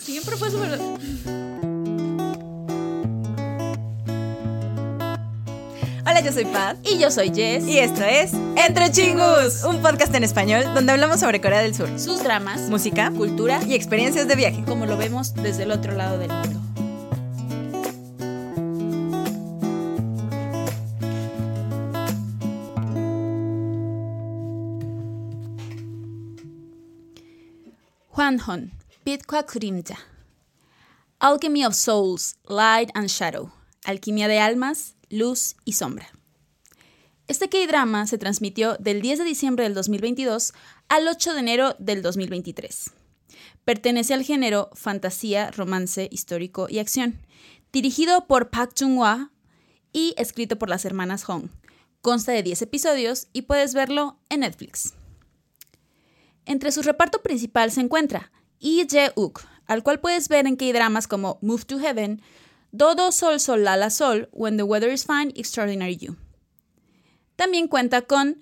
Siempre fue súper. Hola, yo soy Pat. Y yo soy Jess. Y esto es Entre Chingus, un podcast en español donde hablamos sobre Corea del Sur, sus dramas, música, cultura y experiencias de viaje. como lo vemos desde el otro lado del mundo. Hwanhon, 빛과 그림자. Alchemy of Souls, Light and Shadow. Alquimia de almas, luz y sombra. Este K-drama se transmitió del 10 de diciembre del 2022 al 8 de enero del 2023. Pertenece al género fantasía, romance, histórico y acción. Dirigido por Park Chung-hwa y escrito por las hermanas Hong. Consta de 10 episodios y puedes verlo en Netflix. Entre su reparto principal se encuentra Lee Jae-uk, al cual puedes ver en K-dramas como Move to Heaven, Dodo Sol Sol Lala Sol, When the Weather is Fine, Extraordinary You. También cuenta con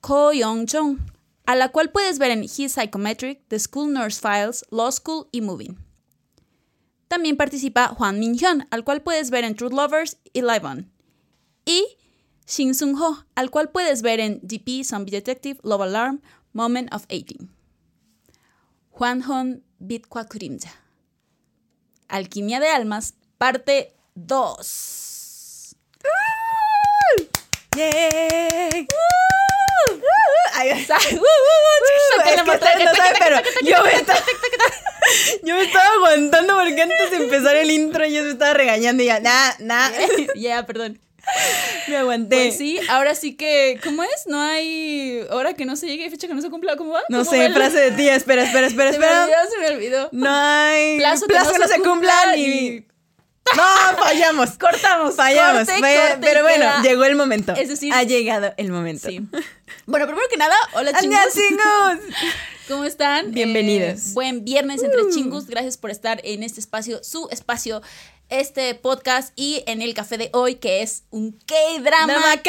Ko Young-jong, a la cual puedes ver en His Psychometric, The School Nurse Files, Law School y Moving. También participa Hwan Min-hyun, al cual puedes ver en Truth Lovers y Live On. Y Shin Sung-ho, al cual puedes ver en DP, Zombie Detective, Love Alarm, Moment of 18. Hwan-hon Bitqua Kurimja. Alquimia de Almas, parte 2. ¡Yay! Pero yo me, estaba, yo me estaba aguantando porque antes de empezar el intro yo me estaba regañando y ya, nah, nah, Ya, perdón. me aguanté. Pues sí, ahora sí que, ¿cómo es? No hay hora que no se llegue y fecha que no se cumpla, ¿cómo va? No ¿Cómo sé, va el- frase de tía, espera, espera, espera, Se me espera. olvidó, se me olvidó. No hay Plazo plazo, que que no se cumpla ni... No, fallamos. Cortamos, Fallamos. corte, Fue- corte, pero bueno, queda. llegó el momento. Es decir- ha llegado el momento. Sí. Bueno, primero que nada, hola chingos. ¿Cómo están? Bienvenidos. Eh, buen viernes entre chingus. Gracias por estar en este espacio, su espacio, este podcast y en el café de hoy, que es un K-drama Drama café.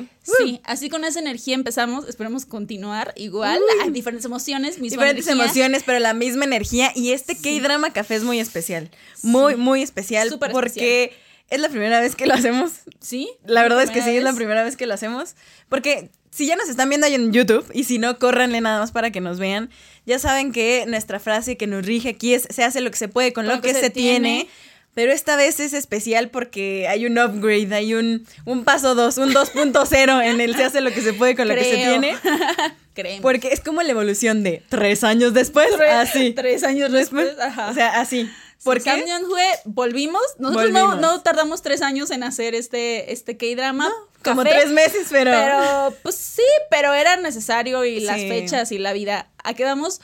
café. Sí, así con esa energía empezamos. Esperemos continuar igual. Hay diferentes emociones, misma Diferentes energía. emociones, pero la misma energía. Y este K-Drama Café es muy especial. Muy, muy especial. Súper porque es la primera vez que lo hacemos. Sí. La verdad es que sí, es la primera vez que lo hacemos. Porque si ya nos están viendo ahí en YouTube, y si no, córranle nada más para que nos vean. Ya saben que nuestra frase que nos rige aquí es: se hace lo que se puede con, lo, que, se tiene. Pero esta vez es especial porque hay un upgrade, hay un, un paso 2, un 2.0 en el se hace lo que se puede con lo que se tiene. Creemos. Porque es como la evolución de tres años después, Tres- así. Tres años después. Ajá. O sea, así. ¿Por qué? Samyeon Hue, volvimos. Nosotros no, Volvimos. no tardamos tres años en hacer este, este K-drama. Como tres meses, pero... Pero, pues sí, pero era necesario y las Sí. fechas y la vida. Aquí vamos.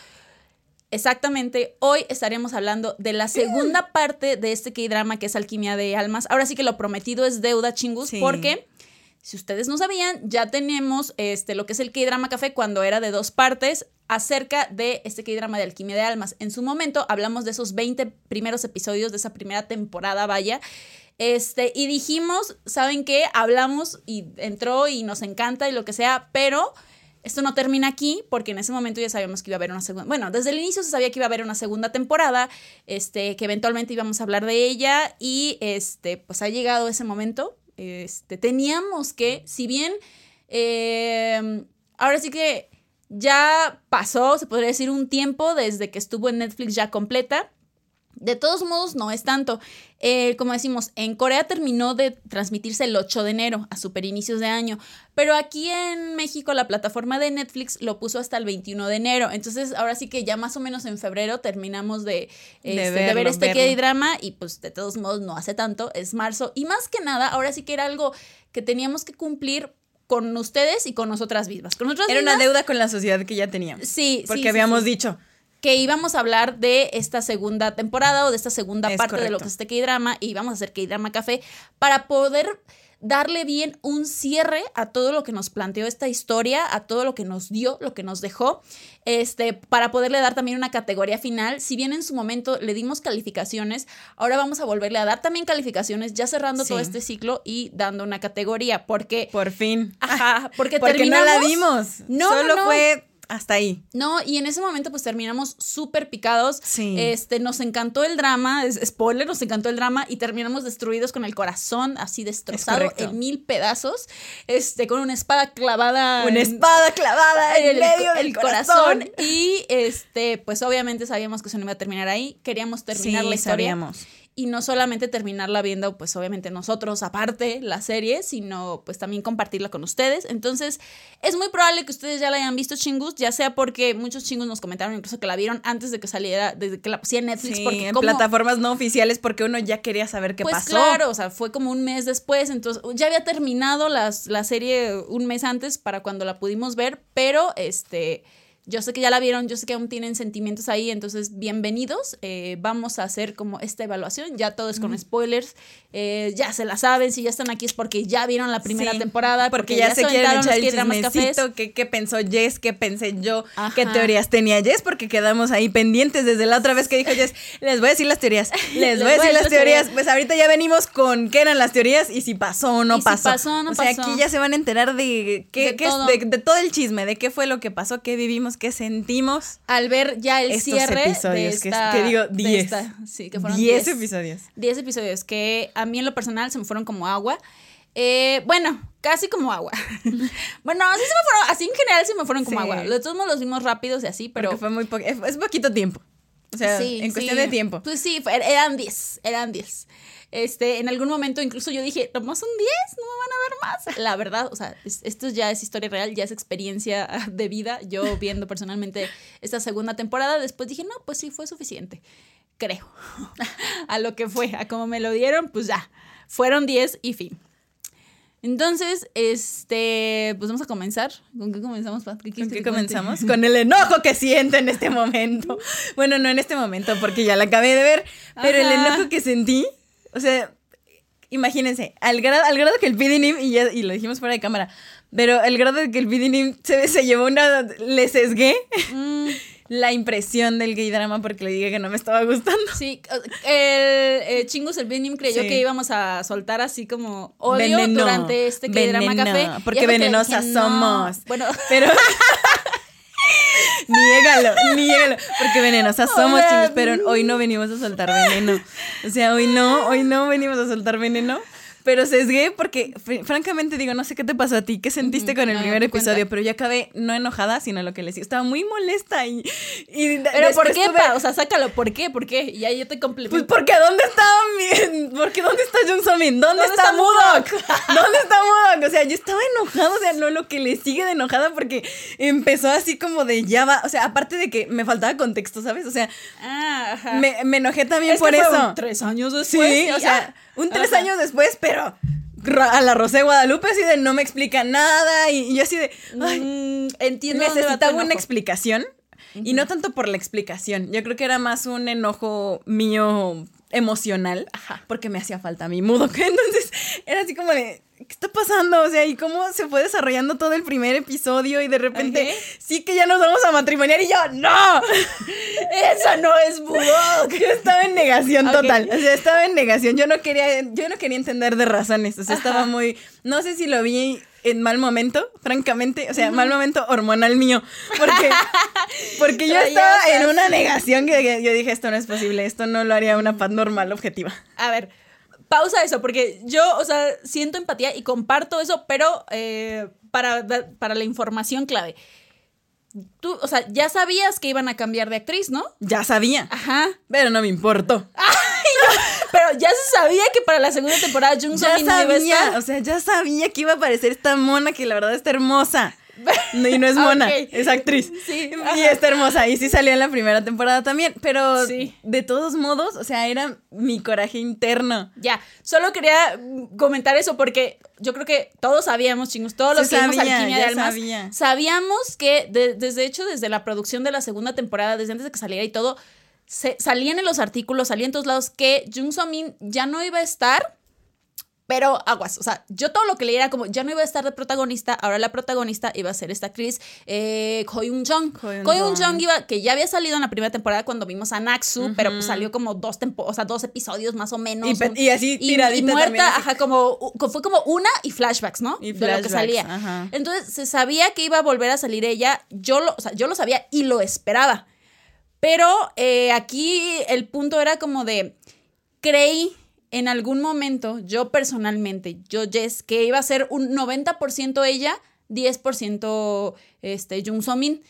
Exactamente, hoy estaremos hablando de la segunda parte de este K-drama que es Alquimia de Almas. Ahora sí que lo prometido es deuda chingus, Sí. porque si ustedes no sabían, ya tenemos este, lo que es el K-drama café cuando era de dos partes acerca de este K-drama de Alquimia de Almas. En su momento hablamos de esos 20 primeros episodios de esa primera temporada, vaya. Este, y dijimos, ¿saben qué? Hablamos y entró y nos encanta y lo que sea, pero esto no termina aquí porque en ese momento ya sabíamos que iba a haber una segunda, bueno, desde el inicio se sabía que iba a haber una segunda temporada, este, que eventualmente íbamos a hablar de ella y este, pues ha llegado ese momento. Este, teníamos que, si bien, eh, ahora sí que ya pasó, se podría decir, un tiempo desde que estuvo en Netflix ya completa. De todos modos, no es tanto. Eh, como decimos, en Corea terminó de transmitirse el 8 de enero, a super inicios de año, pero aquí en México la plataforma de Netflix lo puso hasta el 21 de enero. Entonces, ahora sí que ya más o menos en febrero terminamos de, este, de ver este. K-drama y pues de todos modos no hace tanto, es marzo. Y más que nada, ahora sí que era algo que teníamos que cumplir con ustedes y con nosotras mismas. Con nosotras Era una deuda con la sociedad que ya teníamos. Sí, Porque sí, habíamos sí dicho, que íbamos a hablar de esta segunda temporada o de esta segunda Es parte de lo que es este K-drama y vamos a hacer K-drama café para poder darle bien un cierre a todo lo que nos planteó esta historia, a todo lo que nos dio, lo que nos dejó, este, para poderle dar también una categoría final. Si bien en su momento le dimos calificaciones, ahora vamos a volverle a dar también calificaciones, ya cerrando todo este ciclo y dando una categoría, porque por fin. Ajá, porque, Porque no la terminamos- dimos. No, Solo no, no. fue hasta ahí. No, y en ese momento pues terminamos súper picados. Sí. Este, nos encantó el drama, spoiler, nos encantó el drama y terminamos destruidos con el corazón así destrozado en mil pedazos, este, con una espada clavada. Una en- espada clavada en, en el, medio el del corazón. corazón. Y este, pues obviamente sabíamos que eso no iba a terminar ahí. Queríamos terminar Sí, la historia. sabíamos. Y no solamente terminarla viendo, pues obviamente nosotros aparte la serie, sino pues también compartirla con ustedes. Entonces, es muy probable que ustedes ya la hayan visto, chingus, ya sea porque muchos chingus nos comentaron incluso que la vieron antes de que saliera, desde que la pusieron en Netflix. Sí, porque en como- plataformas no oficiales porque uno ya quería saber qué pues pasó. claro, o sea, fue como un mes después, entonces ya había terminado las, la serie un mes antes para cuando la pudimos ver, pero este, yo sé que ya la vieron, yo sé que aún tienen sentimientos ahí, entonces bienvenidos, eh, vamos a hacer como esta evaluación, ya todo es con spoilers, eh, ya se la saben, si ya están aquí es porque ya vieron la primera Sí, temporada, porque, ya, se quieren echar el cafés. chismecito, qué, qué pensó Jess, qué pensé yo, qué teorías tenía Jess, porque quedamos ahí pendientes desde la otra vez que dijo Jess, les voy a decir las teorías, les voy a decir las teorías, pues ahorita ya venimos con qué eran las teorías y si pasó o no Y si pasó. pasó o no o sea, pasó. aquí ya se van a enterar de qué, De qué es- todo. de, de todo el chisme, de qué fue lo que pasó, qué vivimos, qué sentimos. Al ver ya el cierre de episodios, que- esta, que digo, de 10. esta- sí, que fueron 10 10 episodios. 10 episodios que a mí en lo personal se me fueron como agua. Eh, bueno, casi como agua. bueno, así se me fueron, así en general se me fueron como Sí. agua. De todos modos los vimos rápidos y así, pero... Porque fue muy po- es, poquito tiempo. O sea, sí, en cuestión sí. de tiempo. Pues sí, eran 10, eran 10. Este, en algún momento incluso yo dije, nomás son 10, no me van a ver más. La verdad, o sea, es- esto ya es historia real, ya es experiencia de vida. Yo viendo personalmente esta segunda temporada, después dije, no, pues sí, fue suficiente. Creo. a lo que fue, a como me lo dieron, pues ya. Fueron 10 y fin. Entonces, este, pues vamos a comenzar. ¿Con qué comenzamos, Pat? ¿Qué ¿Con qué comenzamos? Con el enojo que siento en este momento. Bueno, no en este momento, porque ya la acabé de ver, pero el Ajá. enojo que sentí, o sea, imagínense, al grado, al grado que el PDNIM, y, ya, y lo dijimos fuera de cámara, pero el grado de que el PDNIM se, se llevó una, le sesgué Mm, la impresión del gay drama porque le dije que no me estaba gustando. Sí, el eh, Chingus, el Benim creyó Sí. que íbamos a soltar así como odio Veneno, durante este que drama café. porque que venenosas no. somos. Bueno, Pero... niégalo, niégalo. Porque venenosas somos, chicos, pero hoy no venimos a soltar veneno. O sea, hoy no, hoy no venimos a soltar veneno. Pero sesgué porque, fr- francamente, digo, no sé qué te pasó a ti, qué sentiste con el no, primer cuenta. episodio, pero yo acabé no enojada, sino lo que les digo. Estaba muy molesta y. pero ¿por qué, tuve- pa? O sea, sácalo, ¿por qué? ¿Por qué? Y ahí yo te complemento. Pues porque ¿dónde estaba mi... Porque ¿dónde está Jun Somin? ¿Dónde, ¿Dónde está, está Mudok? ¿Dónde está Mudok? O sea, yo estaba enojada, o sea, no lo que le sigue de enojada porque empezó así como de ya va, o sea, aparte de que me faltaba contexto, ¿sabes? O sea, Ah, ajá. me, me enojé también Es por que eso. tres años Sí, después. o y- sea, ah, un tres ajá. años después, pero a la Rosé Guadalupe así de no me explica nada y, yo así de, ay, Mm, entiendo va tu necesitaba una explicación y no tanto por la explicación. Yo creo que era más un enojo mío emocional Ajá. porque me hacía falta mi mudo. Entonces era así como de, ¿qué está pasando? O sea, y cómo se fue desarrollando todo el primer episodio y de repente sí que ya nos vamos a matrimoniar y yo, ¡no! Esa no es Budok. Yo estaba en negación total. O sea, estaba en negación. Yo no quería, yo no quería entender de razones. O sea, Ajá. estaba muy. No sé si lo vi en mal momento, francamente. O sea, mal momento hormonal mío. Porque, porque yo estaba en una negación que que yo dije, esto no es posible, esto no lo haría una paz normal objetiva. A ver, pausa eso, porque yo, o sea, siento empatía y comparto eso, pero eh, para, para la información clave. Tú, o sea, ya sabías que iban a cambiar de actriz, ¿no? Ya sabía, Ajá. pero no me importó. Pero ya se sabía que para la segunda temporada Jung no iba a estar. o sea, ya sabía que iba a aparecer esta mona que la verdad está hermosa. Y no es mona, es actriz. Sí, Y está hermosa. Y sí salió en la primera temporada también. Pero Sí. de todos modos, o sea, era mi coraje interno. Ya, solo quería comentar eso porque yo creo que todos sabíamos, chingos, todos los Se que sabía, Alquimia de Almas, sabía. sabíamos que de- desde hecho, desde la producción de la segunda temporada, desde antes de que saliera y todo, se, salían en los artículos, salían en todos lados que Jung So Min ya no iba a estar Pero aguas, o sea, yo todo lo que leía era como, ya no iba a estar de protagonista, ahora la protagonista iba a ser esta actriz, eh, Ko Yoon Jong. Ko Yoon Jong iba, que ya había salido en la primera temporada cuando vimos a Naxu, pero pues salió como dos, o sea, dos episodios más o menos. Y, así tiradita y, muerta, ajá, como, fue como una y flashbacks, ¿no? Y flashbacks, de lo que salía. Entonces se sabía que iba a volver a salir ella, yo lo, o sea, yo lo sabía y lo esperaba. Pero eh, aquí el punto era como de, creí en algún momento, yo personalmente, yo Jess, que iba a ser un 90% ella, 10% este, Jung So Min.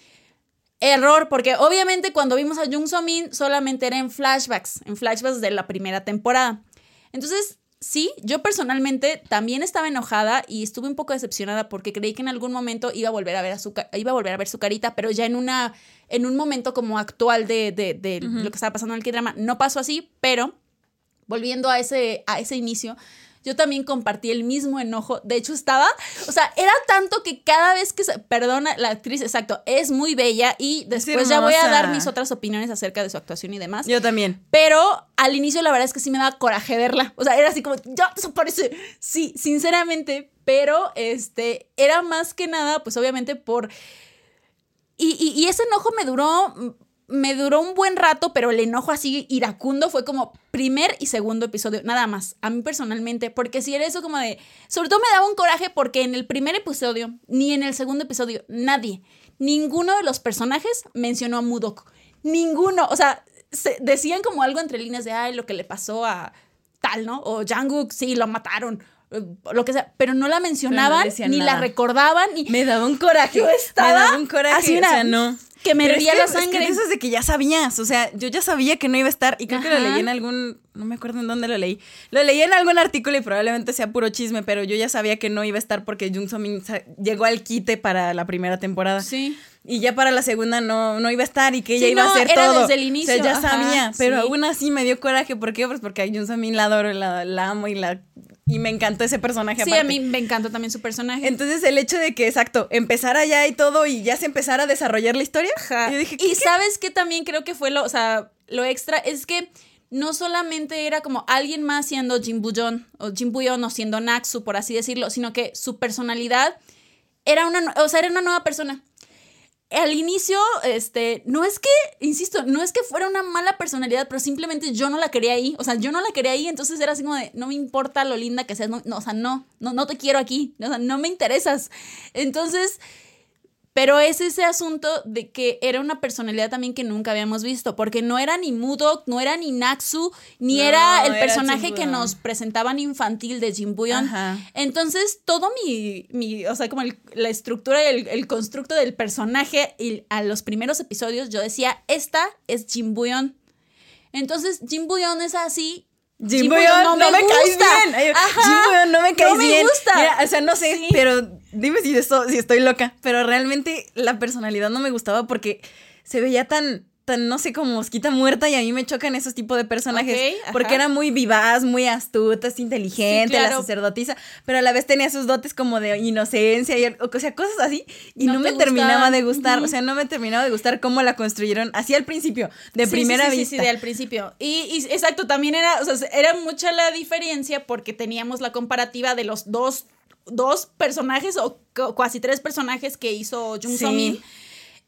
Error, porque obviamente cuando vimos a Jung So Min solamente era en flashbacks, en flashbacks de la primera temporada. Entonces, sí, yo personalmente también estaba enojada y estuve un poco decepcionada porque creí que en algún momento iba a volver a ver, a su, iba a, volver a ver su carita, pero ya en, una, en un momento como actual de, de, lo que estaba pasando en el K-drama. No pasó así, pero volviendo a ese, a ese inicio, yo también compartí el mismo enojo. De hecho, estaba, o sea, era tanto que cada vez que se, perdona, la actriz, exacto, es muy bella y después ya voy a dar mis otras opiniones acerca de su actuación y demás. Yo también. Pero al inicio la verdad es que sí me daba coraje verla. O sea, era así como, ya desaparece. Sí, sinceramente, pero este, era más que nada, pues obviamente por... Y, y, y ese enojo me duró me duró un buen rato, pero el enojo así iracundo fue como primer y segundo episodio, nada más, a mí personalmente, porque si era eso como de, sobre todo me daba un coraje porque en el primer episodio, ni en el segundo episodio, nadie, ninguno de los personajes mencionó a Mudok, ninguno, o sea, se decían como algo entre líneas de, ay, lo que le pasó a tal, ¿no? O Janguk, sí, lo mataron, lo que sea, pero no la mencionaban, ni la recordaban. Y me daba un coraje. Yo estaba me daba un coraje. Así o sea, no que me hervía la sangre. Es que eso es de que ya sabías, o sea, yo ya sabía que no iba a estar y creo que lo leí en algún, no me acuerdo en dónde lo leí. Lo leí en algún artículo y probablemente sea puro chisme, pero yo ya sabía que no iba a estar porque Jung So Min llegó al quite para la primera temporada. Sí. Y ya para la segunda no, no iba a estar y que ella iba a hacer era todo. desde el inicio. O sea, ya sabía, pero aún así me dio coraje. ¿Por qué? Pues porque a Jung So Min la adoro, la, la amo y la y me encantó ese personaje. Sí, a mí me encantó también su personaje. Entonces el hecho de que, exacto, empezara ya y todo y ya se empezara a desarrollar la historia. dije, y sabes que también creo que fue lo, o sea, lo extra es que no solamente era como alguien más siendo Jin Buyon o Jin Buyon o siendo Naxu, por así decirlo, sino que su personalidad era una, o sea, era una nueva persona al inicio, este, no es que, insisto, no es que fuera una mala personalidad, pero simplemente yo no la quería ahí. O sea, yo no la quería ahí, entonces era así como de, no me importa lo linda que seas, no, no o sea, no, no, no te quiero aquí, o sea, no me interesas. Entonces, pero es ese asunto de que era una personalidad también que nunca habíamos visto, porque no era ni Mudok, no era ni Naxu, ni era el personaje que nos presentaban infantil de Jim Buyon. Entonces, todo mi, mi, o sea, como la estructura, el, el constructo del personaje y a los primeros episodios, yo decía, esta es Jim Buyon. Entonces, Jim es así Jim, Buyon, no, me, caes bien. Jim Buyon no me caes no me Gusta. o sea, no sé, pero dime si, esto, si estoy loca. Pero realmente la personalidad no me gustaba porque se veía tan no sé, como mosquita muerta y a mí me chocan esos tipos de personajes. porque era muy vivaz, muy astuta, inteligente, la sacerdotisa, pero a la vez tenía sus dotes como de inocencia y, o sea, cosas así. Y no, me terminaba de gustar, o sea, no me terminaba de gustar cómo la construyeron así al principio, de primera vista. Sí, sí, al principio. Y, exacto, también era, o sea, era mucha la diferencia porque teníamos la comparativa de los dos, dos personajes o casi tres personajes que hizo Jung So Min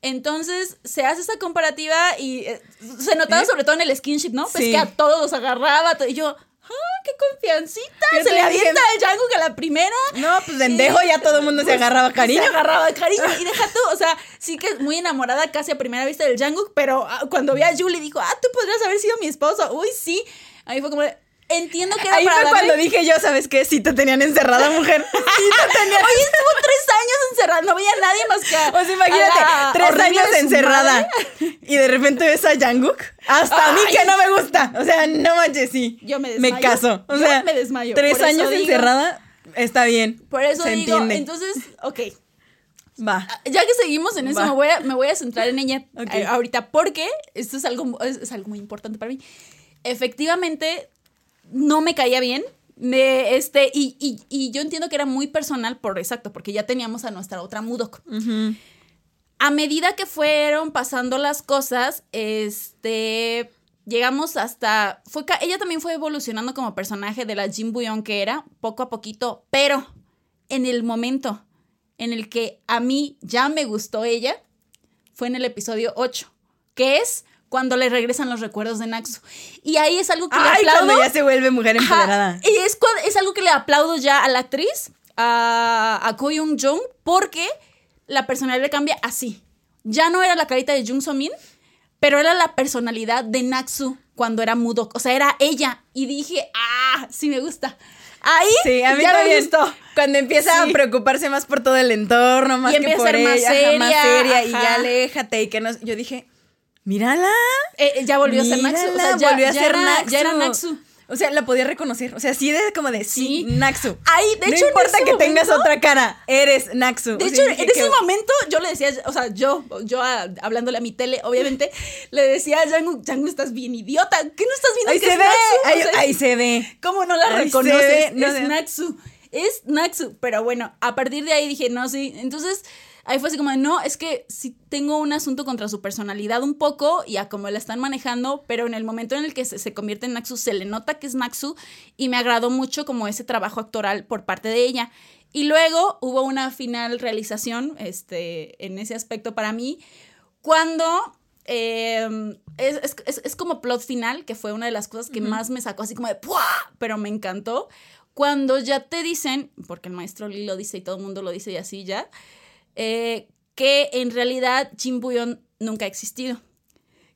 entonces se hace esa comparativa y eh, se notaba sobre todo en el skinship, ¿no? Pues que a todos los agarraba y yo, ¡ah, qué confiancita! se le avienta el Jungkook a la primera. No, pues pendejo, ya todo el mundo se agarraba cariño. Se agarraba cariño y deja tú, o sea, sí que es muy enamorada casi a primera vista del Jungkook, pero ah, cuando vi a Julie dijo, ah, tú podrías haber sido mi esposo. Uy, sí. Ahí fue como entiendo que era Ahí fue cuando dije yo, ¿sabes qué? Sí te tenían encerrada, mujer. Sí te tenían. Oye, estuvo tres años encerrada, no veía a nadie más que a, O sea, imagínate, tres años encerrada. Y de repente ves a Janguk. Hasta a mí que no me gusta. O sea, no manches, sí. Yo me desmayo. Me caso. O sea, me desmayo. Tres años encerrada, está bien. Por eso se digo, entiende. entonces, ok. Va. Ah, ya que seguimos en eso, me voy, a, me voy a centrar en ella eh, ahorita, porque esto es algo, es algo muy importante para mí. Efectivamente, no me caía bien. Me, este, y, yo entiendo que era muy personal por exacto, porque ya teníamos a nuestra otra Mudok. A medida que fueron pasando las cosas, este, llegamos hasta. Fue, ella también fue evolucionando como personaje de la Jim Buyon que era, poco a poquito, pero en el momento en el que a mí ya me gustó ella, fue en el episodio 8, que es cuando le regresan los recuerdos de Naxu. Y ahí es algo que le aplaudo. Cuando ya se vuelve mujer empoderada. y es, es algo que le aplaudo ya a la actriz, a, a Ko Young Jung, porque la personalidad le cambia así. Ya no era la carita de Jung So Min, pero era la personalidad de Naxu cuando era mudo. O sea, era ella. Y dije, ah, sí me gusta. Ahí sí, a mí ya me gustó. Cuando empieza a preocuparse más por todo el entorno, más que por ella, más seria, más seria y ya aléjate y que no. Yo dije, mírala. Eh, eh, ya volvió a ser Naxu. O sea, ya, volvió a ser Naxu. Ya era Naxu. O sea, la podía reconocer. O sea, sí, de como de sí, Naxu. Ahí, de hecho, no importa que tengas otra cara, eres Naxu. De hecho, en ese momento yo le decía, o sea, yo, yo hablándole a mi tele, obviamente, le decía a Jangu, estás bien idiota. ¿Qué no estás viendo ahí que se es ve, Naxu? Ahí, se ve. ¿Cómo no la reconoces? es Naxu. Es Naxu. Pero bueno, a partir de ahí dije, no, sí. Entonces ahí fue así como, no, es que sí tengo un asunto contra su personalidad un poco y a cómo la están manejando, pero en el momento en el que se, convierte en Naxu, se le nota que es Naxu y me agradó mucho como ese trabajo actoral por parte de ella. Y luego hubo una final realización este, en ese aspecto para mí, cuando em, es, como plot final, que fue una de las cosas que más me sacó así como de ¡Puah! pero me encantó. Cuando ya te dicen, porque el maestro Lee lo dice y todo el mundo lo dice y así ya, eh, que en realidad Jin Buyon nunca ha existido.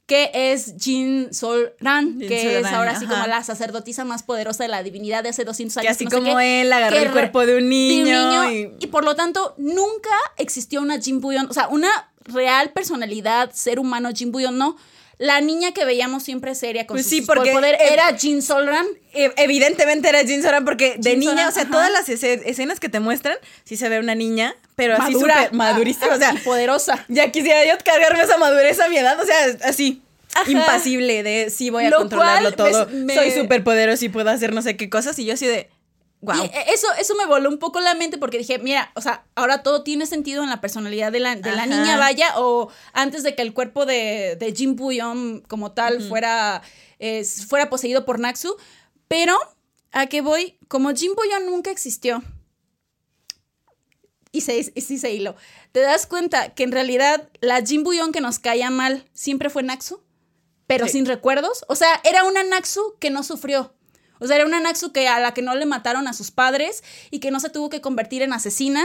Que es Jin Sol Ran, que es ahora así como la sacerdotisa más poderosa de la divinidad de hace 200 años. Que así como él agarró el cuerpo de un niño. y... por lo tanto, nunca existió una Jin Buyon, o sea, una real personalidad, ser humano Jin Buyon, no la niña que veíamos siempre seria con pues su, poder era Jin Solran. Evidentemente era Jin Solran porque de niña, o sea, todas las escenas que te muestran, sí se ve una niña, pero así súper madurísima, o sea, poderosa. Ya quisiera yo cargarme esa madurez a mi edad, o sea, así. Impasible de sí voy a controlarlo todo. Soy súper poderoso y puedo hacer no sé qué cosas. Y yo así de e, eso, eso me voló un poco la mente porque dije, mira, o sea, ahora todo tiene sentido en la personalidad de la, de la niña, vaya, o antes de que el cuerpo de, de Jim Puyon como tal fuera, fuera poseído por Naxu. Pero, ¿a qué voy? Como Jim Puyon nunca existió, y se, sí se hilo, te das cuenta que en realidad la Jim Buyon que nos caía mal siempre fue Naxu, pero sin recuerdos. O sea, era una Naxu que no sufrió. O sea, era una Naxu que a la que no le mataron a sus padres y que no se tuvo que convertir en asesina.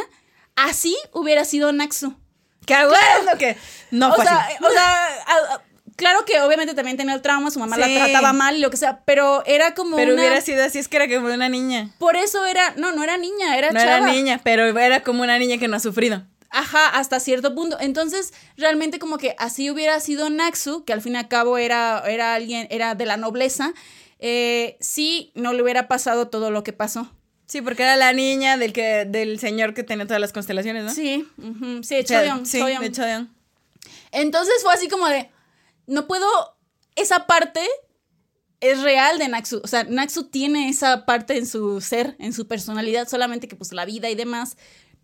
Así hubiera sido Naxu. ¡Qué bueno que no o sea, O sea, claro que obviamente también tenía el trauma, su mamá la trataba mal y lo que sea, pero era como Pero hubiera sido así, es que era como una niña. Por eso era, no, no era niña, era no era niña, pero era como una niña que no ha sufrido. Ajá, hasta cierto punto. Entonces, realmente como que así hubiera sido Naxu, que al fin y al cabo era, era alguien, era de la nobleza, eh, sí no le hubiera pasado todo lo que pasó. Sí, porque era la niña del que del señor que tenía todas las constelaciones, ¿no? Sí, sí, de Choyong, sí, de Entonces fue así como de, no puedo, esa parte es real de Naxu. O sea, Naxu tiene esa parte en su ser, en su personalidad, solamente que pues la vida y demás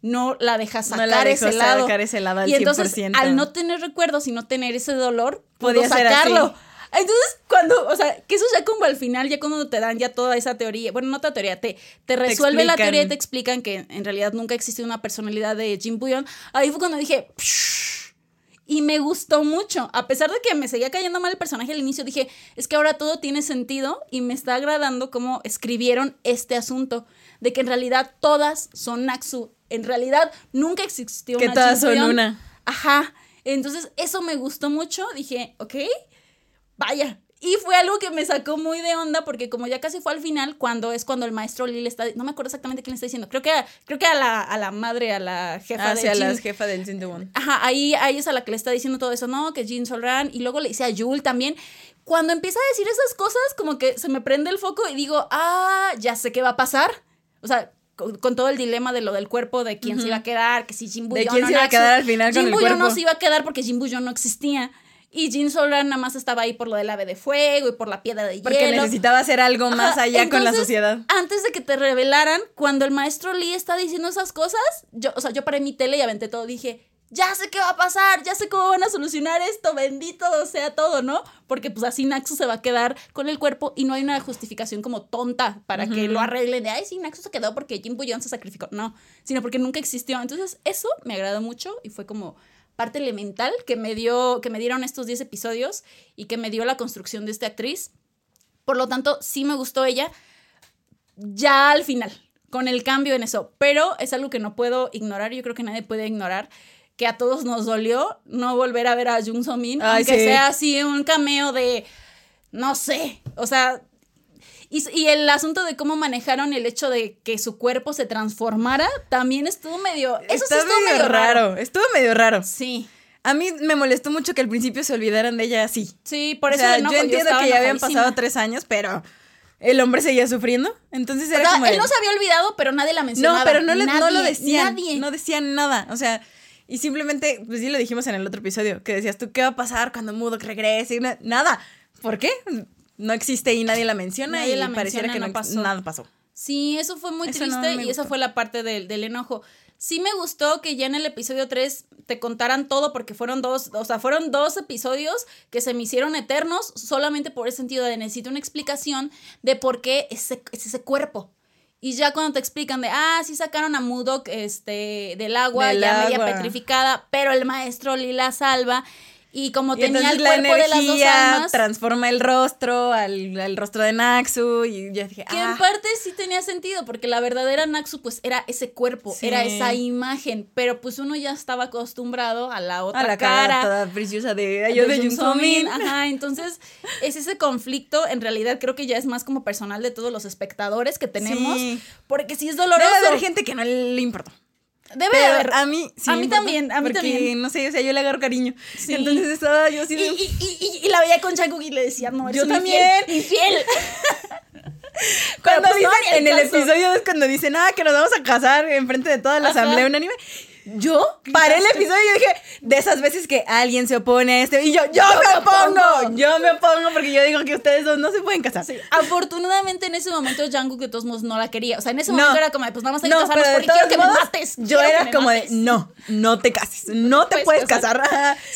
no la deja sacar ese lado. Sacar ese lado al y entonces, al no tener recuerdos y no tener ese dolor, podía sacarlo. Entonces, cuando, o sea, que eso ya como al final, ya cuando te dan ya toda esa teoría, bueno, no toda teoría, te, te resuelve la teoría y te explican que en realidad nunca existe una personalidad de Jim Buyon, ahí fue cuando dije, y me gustó mucho, a pesar de que me seguía cayendo mal el personaje al inicio, dije, es que ahora todo tiene sentido y me está agradando cómo escribieron este asunto, de que en realidad todas son Naxu, en realidad nunca existió que todas son una. Ajá. Entonces, eso me gustó mucho. Dije, ok, vaya. Y fue algo que me sacó muy de onda porque como ya casi fue al final, cuando es cuando el maestro Lee le está, no me acuerdo exactamente quién le está diciendo, creo que, creo que a, la, a la madre, a la jefa ah, de a la jefa del Ajá, ahí, ahí es a la que le está diciendo todo eso, ¿no? Que Jean Solran, y luego le dice a Yul también. Cuando empieza a decir esas cosas, como que se me prende el foco y digo, ah, ya sé qué va a pasar. O sea, con, todo el dilema de lo del cuerpo, de quién se iba a quedar, que si Jin De quién se iba a quedar al final con el cuerpo. no se iba a quedar porque Jin no existía. Y Jin Solran nada más estaba ahí por lo del ave de fuego y por la piedra de hielo. Porque necesitaba hacer algo más allá con la sociedad. Antes de que te revelaran, cuando el maestro Lee está diciendo esas cosas, yo, o sea, yo paré mi tele y aventé todo. Dije, ya sé qué va a pasar, ya sé cómo van a solucionar esto, bendito sea todo, ¿no? Porque pues así Naxu se va a quedar con el cuerpo y no hay una justificación como tonta para que lo arreglen de, ay, sí, Naxu se quedó porque Jim Bullón se sacrificó. No, sino porque nunca existió. Entonces eso me agradó mucho y fue como parte elemental que me dio, que me dieron estos 10 episodios y que me dio la construcción de esta actriz. Por lo tanto, sí me gustó ella ya al final, con el cambio en eso. Pero es algo que no puedo ignorar, yo creo que nadie puede ignorar que a todos nos dolió no volver a ver a Jung So Min, aunque sea así un cameo de, no sé, o sea, y, el asunto de cómo manejaron el hecho de que su cuerpo se transformara también estuvo medio, eso sí estuvo medio, raro. estuvo medio raro. Sí. A mí me molestó mucho que al principio se olvidaran de ella así. Sí, por eso yo entiendo que ya habían pasado tres años, pero el hombre seguía sufriendo. Entonces era como. Él no se había olvidado, pero nadie la mencionaba. No, pero no, no lo decían. Nadie. No decían nada. O sea, y simplemente, pues sí lo dijimos en el otro episodio, que decías tú, ¿qué va a pasar cuando Mudo regrese? Nada. ¿Por qué? No existe y nadie la menciona y la pareciera que no, pasó. nada pasó. Sí, eso fue muy triste y esa fue la parte del, del enojo. Sí me gustó que ya en el episodio 3 te contaran todo porque fueron dos, o sea, fueron dos episodios que se me hicieron eternos solamente por el sentido de necesito una explicación de por qué ese, es ese cuerpo. Y ya cuando te explican de, ah, sí sacaron a Mudok este, del agua, ya media petrificada, pero el maestro Lila salva y como tenía el cuerpo de las dos almas. transforma el rostro al, rostro de Naxu. Y ya dije, Que en ah". parte sí tenía sentido, porque la verdadera Naxu, pues era ese cuerpo, era esa imagen. Pero pues uno ya estaba acostumbrado a la otra a la cara. toda preciosa de, yo de, de Ajá, entonces es ese conflicto. En realidad creo que ya es más como personal de todos los espectadores que tenemos. Porque si es doloroso. Debe haber gente que no le importa. Debe de haber. A mí sí. A mí también, a mí porque, también. no sé, o sea, yo le agarro cariño. Sí. Entonces estaba yo así. Y, y, y, y, la veía con Jungkook y le decía, no, Yo también. Infiel. cuando pues dicen, en el episodio es cuando dicen, ah, que nos vamos a casar enfrente de toda la asamblea unánime. Yo paré el episodio y dije, de esas veces que alguien se opone a este, y yo, yo, me opongo, yo me opongo porque yo digo que ustedes dos no se pueden casar. Afortunadamente en ese momento Jungkook de todos modos no la quería, o sea, en ese momento era como, pues vamos a ir a casarnos porque quiero que me mates. Yo era como de, no, no te cases, no te puedes casar.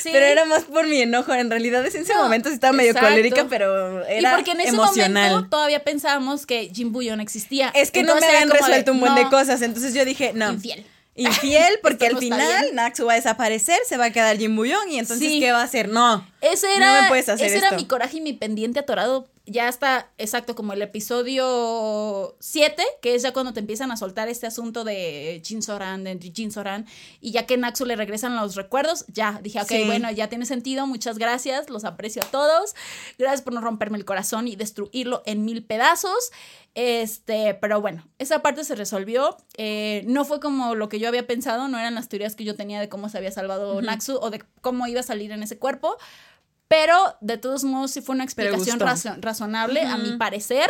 Pero era más por mi enojo, en realidad en ese momento sí estaba medio colérica, pero era Y porque en ese momento todavía pensábamos que Jim Bullón existía. Es que no me habían resuelto un buen de cosas, entonces yo dije, no. Infiel infiel porque al final Naxu va a desaparecer, se va a quedar Jim Bullón y entonces ¿qué va a hacer? No. Ese era, ese era mi coraje y mi pendiente atorado. Ya está, exacto, como el episodio 7, que es ya cuando te empiezan a soltar este asunto de Jin Soran, de Jin Soran, y ya que Naxu le regresan los recuerdos, ya dije, ok, bueno, ya tiene sentido, muchas gracias, los aprecio a todos, gracias por no romperme el corazón y destruirlo en mil pedazos. Este, pero bueno, esa parte se resolvió. Eh, no fue como lo que yo había pensado, no eran las teorías que yo tenía de cómo se había salvado Naxu o de cómo iba a salir en ese cuerpo. Pero de todos modos sí fue una explicación razonable, a mi parecer.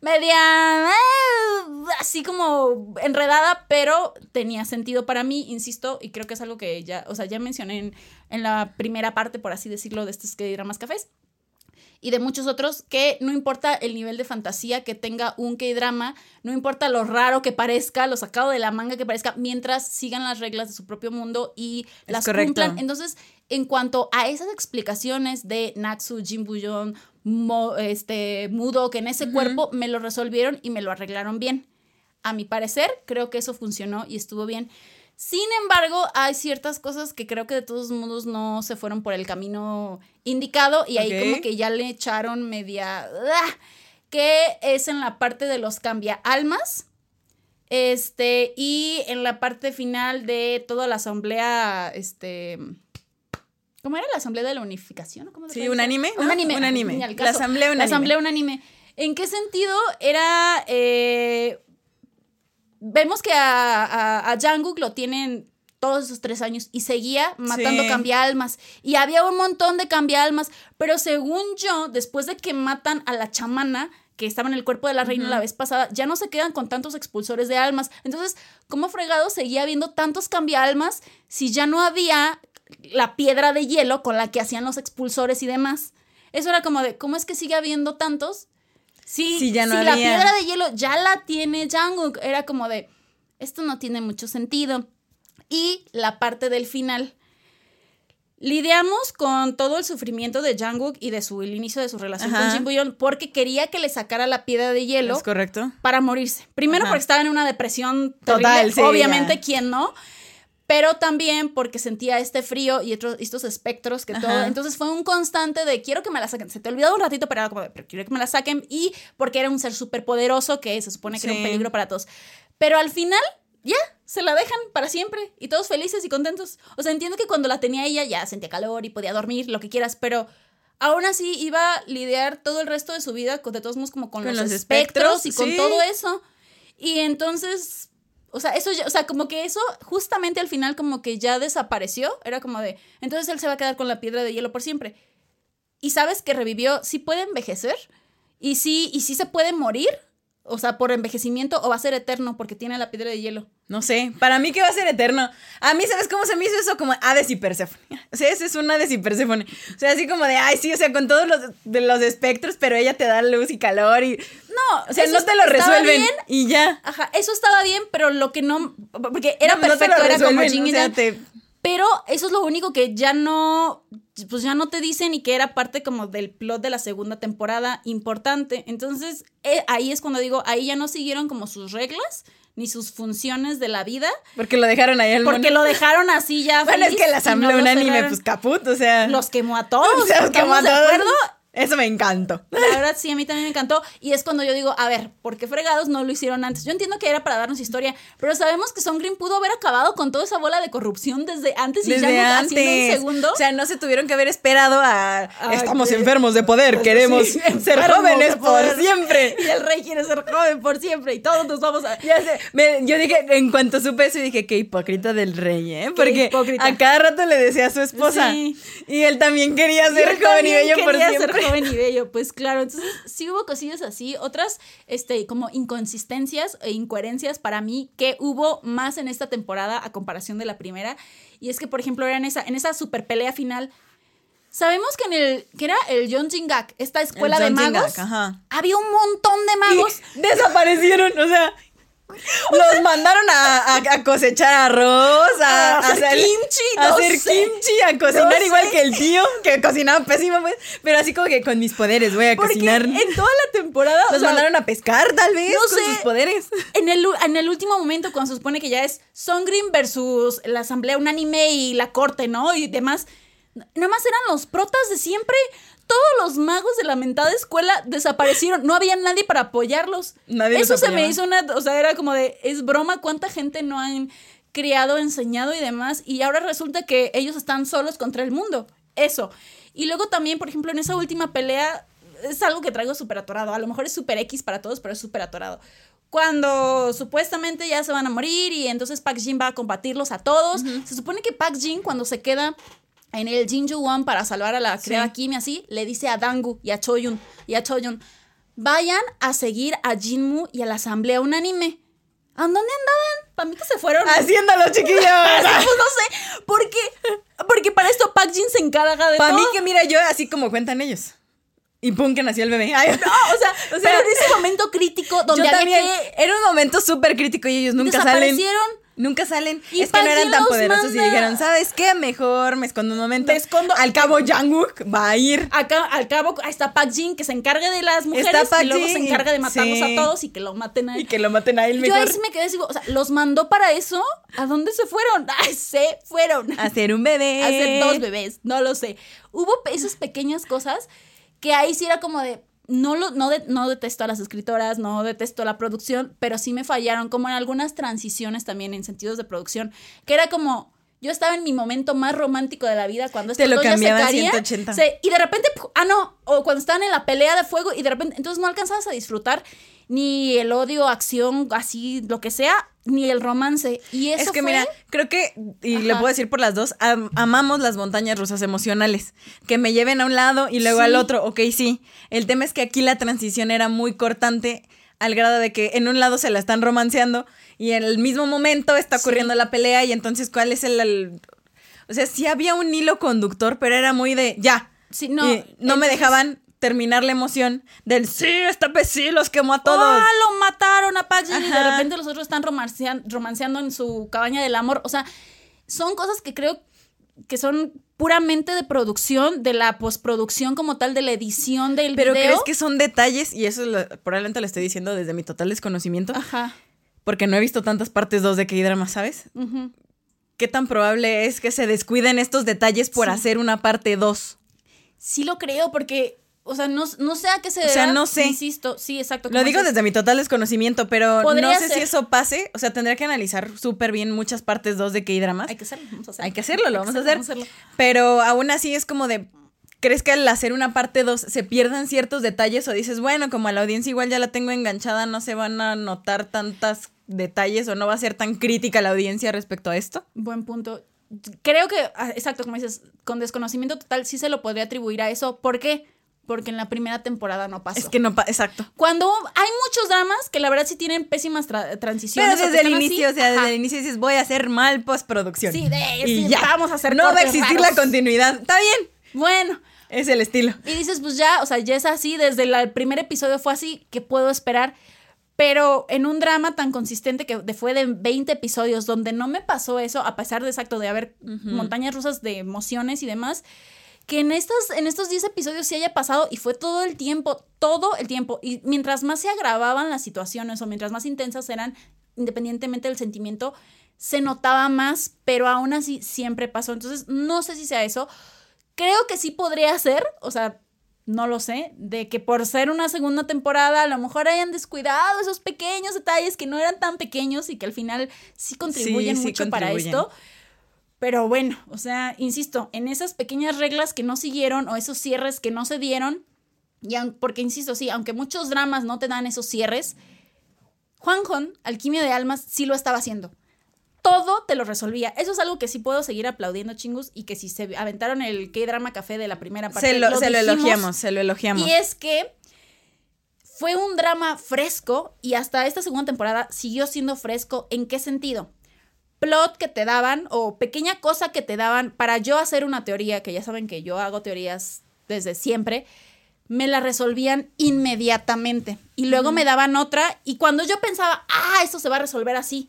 Media eh, así como enredada, pero tenía sentido para mí, insisto, y creo que es algo que ya, o sea, ya mencioné en, en la primera parte, por así decirlo, de estos que más cafés y de muchos otros que no importa el nivel de fantasía que tenga un K-drama, no importa lo raro que parezca, lo sacado de la manga que parezca, mientras sigan las reglas de su propio mundo y las cumplan. Entonces, en cuanto a esas explicaciones de Natsu, Jin Buyon, este, Mudo, que en ese cuerpo me lo resolvieron y me lo arreglaron bien. A mi parecer, creo que eso funcionó y estuvo bien. Sin embargo, hay ciertas cosas que creo que de todos modos no se fueron por el camino indicado y ahí como que ya le echaron media... ¡ah! que es en la parte de los cambia almas. Este, y en la parte final de toda la asamblea, este... ¿Cómo era la asamblea de la unificación? ¿Cómo sí, un anime. Un anime. Un anime. La asamblea unánime. La asamblea unánime. ¿En qué sentido era eh, vemos que a, a, a Jungkook lo tienen todos esos tres años y seguía matando cambia cambialmas. Y había un montón de cambialmas, pero según yo, después de que matan a la chamana, que estaba en el cuerpo de la reina la vez pasada, ya no se quedan con tantos expulsores de almas. Entonces, ¿cómo fregado seguía habiendo tantos cambialmas si ya no había la piedra de hielo con la que hacían los expulsores y demás? Eso era como de, ¿cómo es que sigue habiendo tantos Sí, si la piedra de hielo ya la tiene Jungkook, era como de, esto no tiene mucho sentido. Y la parte del final, lidiamos con todo el sufrimiento de Jungkook y de su el inicio de su relación con Jin Buyeon porque quería que le sacara la piedra de hielo ¿Es correcto? para morirse. Primero Ajá. porque estaba en una depresión Total, terrible, sí, obviamente ya. quién no, pero también porque sentía este frío y otros estos espectros que Ajá. todo, entonces fue un constante de quiero que me la saquen. Se te olvidó un ratito, pero era como pero quiero que me la saquen y porque era un ser súper poderoso que se supone que era un peligro para todos. Pero al final ya se la dejan para siempre y todos felices y contentos. O sea, entiendo que cuando la tenía ella ya sentía calor y podía dormir, lo que quieras, pero aún así iba a lidiar todo el resto de su vida con, de todos modos como con, Con los, los espectros, espectros, y con sí. todo eso. Y entonces, o sea, eso ya, o sea, como que eso justamente al final como que ya desapareció, era como de, entonces él se va a quedar con la piedra de hielo por siempre. Y sabes que revivió, sí puede envejecer y sí y sí se puede morir, o sea, por envejecimiento o va a ser eterno porque tiene la piedra de hielo. No sé, para mí que va a ser eterno. A mí, ¿sabes cómo se me hizo eso? Como Hades y Perséfone. O sea, ese es un Hades y Perséfone. O sea, así como de, ay, sí, o sea, con todos los, de los espectros, pero ella te da luz y calor y... No, O sea, no te lo resuelven bien, y ya. Ajá, eso estaba bien, pero lo que no. Porque era No, no te perfecto, lo era como o sea, te- Pero eso es lo único que ya no. Pues ya no te dicen y que era parte como del plot de la segunda temporada importante. Entonces, eh, ahí es cuando digo, ahí ya no siguieron como sus reglas ni sus funciones de la vida. Porque lo dejaron ahí al Porque mono. lo dejaron así ya. Bueno, es que la no asamblea lo unánime, pues caput, o sea... Los quemó a todos. o sea, los quemó a ¿estamos de todos. acuerdo? Eso me encantó. La verdad sí, a mí también me encantó. Y es cuando yo digo, a ver, ¿por qué fregados no lo hicieron antes? Yo entiendo que era para darnos historia, pero sabemos que Son Green pudo haber acabado con toda esa bola de corrupción desde antes y Desde ya antes. haciendo un segundo. O sea, no se tuvieron que haber esperado a... Ay, Estamos que- enfermos de poder, queremos Sí, ser jóvenes por siempre. y el rey quiere ser joven por siempre y todos nos vamos a... Ya sé, me- yo dije, en cuanto supe eso, dije, qué hipócrita del rey, ¿eh? Porque a cada rato le decía a su esposa. Sí. Y él también quería ser joven y bello por siempre. Joven y bello, pues claro. Entonces, sí hubo cosillas así, otras, este, como inconsistencias e incoherencias para mí que hubo más en esta temporada a comparación de la primera. Y es que, por ejemplo, era en esa, en esa super pelea final. Sabemos que en el, que era el John Jingak, esta escuela de magos, Jingak, ajá. había un montón de magos. Y desaparecieron, o sea. Los mandaron a, a- a cosechar arroz, a, A hacer hacer kimchi, a no hacer kimchi, a cocinar No igual sé. que el tío, que cocinaba pésimo, pues. Pero así como que con mis poderes voy a Porque cocinar. en toda la temporada. Los sea, mandaron a pescar, tal vez, no con sé. sus poderes. En el, en el último momento, cuando se supone que ya es Songrin versus la asamblea unánime y la corte, ¿no? Y demás. Nada más eran los protas de siempre. Todos los magos de la mentada escuela desaparecieron. No había nadie para apoyarlos. Nadie Eso se me hizo una. O sea, era como de. Es broma cuánta gente no han criado, enseñado y demás. Y ahora resulta que ellos están solos contra el mundo. Eso. Y luego también, por ejemplo, en esa última pelea. Es algo que traigo súper atorado. A lo mejor es súper X para todos, pero es súper atorado cuando supuestamente ya se van a morir y entonces Park Jin va a combatirlos a todos. Se supone que Park Jin cuando se queda en el Jinju One para salvar a la criada Kim y así, le dice a Dangu y a Choyun y a Choyun, vayan a seguir a Jinmu y a la asamblea unánime. ¿A dónde andaban? Para mí que se fueron. Haciéndolo, chiquillos. Así, pues no sé, porque, porque para esto Park Jin se encarga de Para todo. mí que mira yo, así como cuentan ellos. Y pum, que nació el bebé. Ay, No, o sea, O sea, pero en ese momento crítico donde yo había también. que Era un momento súper crítico y ellos nunca salen. desaparecieron. Nunca salen. Y es que no eran tan poderosos y dijeron, ¿sabes qué? Mejor me escondo un momento. Me escondo. Al cabo, Jangwook va a ir. Acá, al cabo, ahí está Pak Jin que se encargue de las mujeres y luego se encarga de matarlos sí. a todos y que lo maten a él. Y que lo maten a él Yo ahí mejor. sí me quedé así, o sea, ¿los mandó para eso? ¿A dónde se fueron? ¡Ay, se fueron! A Hacer un bebé. A hacer dos bebés, no lo sé. Hubo esas pequeñas cosas que ahí sí era como de... No, lo, no, de- no detesto a las escritoras, no detesto la producción, pero sí me fallaron, como en algunas transiciones también en sentidos de producción, que era como, yo estaba en mi momento más romántico de la vida cuando Te estos lo dos ya se cambiaban caerían, 180. se- y de repente, ah no, o cuando estaban en la pelea de fuego y de repente, entonces no alcanzabas a disfrutar ni el odio, acción, así, lo que sea, ni el romance. Y eso Es que fue- mira, creo que, y le puedo decir por las dos, am- amamos las montañas rusas emocionales. Que me lleven a un lado y luego Sí. al otro, ok, sí. El tema es que aquí la transición era muy cortante al grado de que en un lado se la están romanceando y en el mismo momento está ocurriendo la pelea y entonces cuál es el... el- o sea, sí había un hilo conductor, pero era muy de, ya. Sí, no, Y no me dejaban terminar la emoción del, sí, esta vez sí, los quemó a todos. ¡Ah, lo mataron a Pak Jin! Y de repente los otros están romancean- romanceando en su cabaña del amor. O sea, son cosas que creo que son puramente de producción, de la postproducción como tal, de la edición del Pero video. crees que son detalles, y eso lo- probablemente lo estoy diciendo desde mi total desconocimiento, Ajá. porque no he visto tantas partes 2 de K-drama, ¿sabes? ¿Qué tan probable es que se descuiden estos detalles por Sí. hacer una parte 2? Sí lo creo, porque, o sea, no, no sé a qué se O sea, no sé. Insisto, sí, exacto. Lo digo desde mi total desconocimiento, pero no sé si eso pase. O sea, tendría que analizar súper bien muchas partes 2 de K-dramas. Hay que hacerlo, vamos a hacerlo. Hay que hacerlo, lo vamos a hacer. vamos a hacerlo. Pero aún así es como de. ¿Crees que al hacer una parte 2 se pierdan ciertos detalles o dices, bueno, como a la audiencia igual ya la tengo enganchada, no se van a notar tantos detalles o no va a ser tan crítica la audiencia respecto a esto? Buen punto. Creo que, ah, exacto, como dices, con desconocimiento total sí se lo podría atribuir a eso. ¿Por qué? Porque en la primera temporada no pasó. Es que no, pa- exacto. Cuando hay muchos dramas que la verdad sí tienen pésimas tra- transiciones. Pero desde el así, inicio, o sea, ajá. desde el inicio dices, voy a hacer mal postproducción. Sí, de- y sí, ya. vamos a hacer No va a existir raros. la continuidad. Está bien. Bueno, Es el estilo. y dices, pues ya, o sea, ya es así, desde la- el primer episodio fue así, que puedo esperar? Pero en un drama tan consistente que fue de 20 episodios, donde no me pasó eso, a pesar de exacto de haber montañas rusas de emociones y demás, que en, estas, en estos 10 episodios sí haya pasado y fue todo el tiempo, todo el tiempo. Y mientras más se agravaban las situaciones o mientras más intensas eran, independientemente del sentimiento, se notaba más, pero aún así siempre pasó. Entonces, no sé si sea eso. Creo que sí podría ser, o sea, no lo sé, de que por ser una segunda temporada a lo mejor hayan descuidado esos pequeños detalles que no eran tan pequeños y que al final sí contribuyen Sí, sí mucho para esto. Pero bueno, o sea, insisto, en esas pequeñas reglas que no siguieron o esos cierres que no se dieron, y porque insisto, sí, aunque muchos dramas no te dan esos cierres, Juan Hon, Alquimia de Almas, sí lo estaba haciendo. Todo te lo resolvía. Eso es algo que sí puedo seguir aplaudiendo, chingus, y que si se aventaron el K-Drama Café de la primera parte. Se lo, se lo elogiamos, se lo elogiamos. Y es que fue un drama fresco y hasta esta segunda temporada siguió siendo fresco. ¿En qué sentido? Plot que te daban o pequeña cosa que te daban para yo hacer una teoría, que ya saben que yo hago teorías desde siempre, me la resolvían inmediatamente. Y luego me daban otra y cuando yo pensaba, ah, esto se va a resolver así.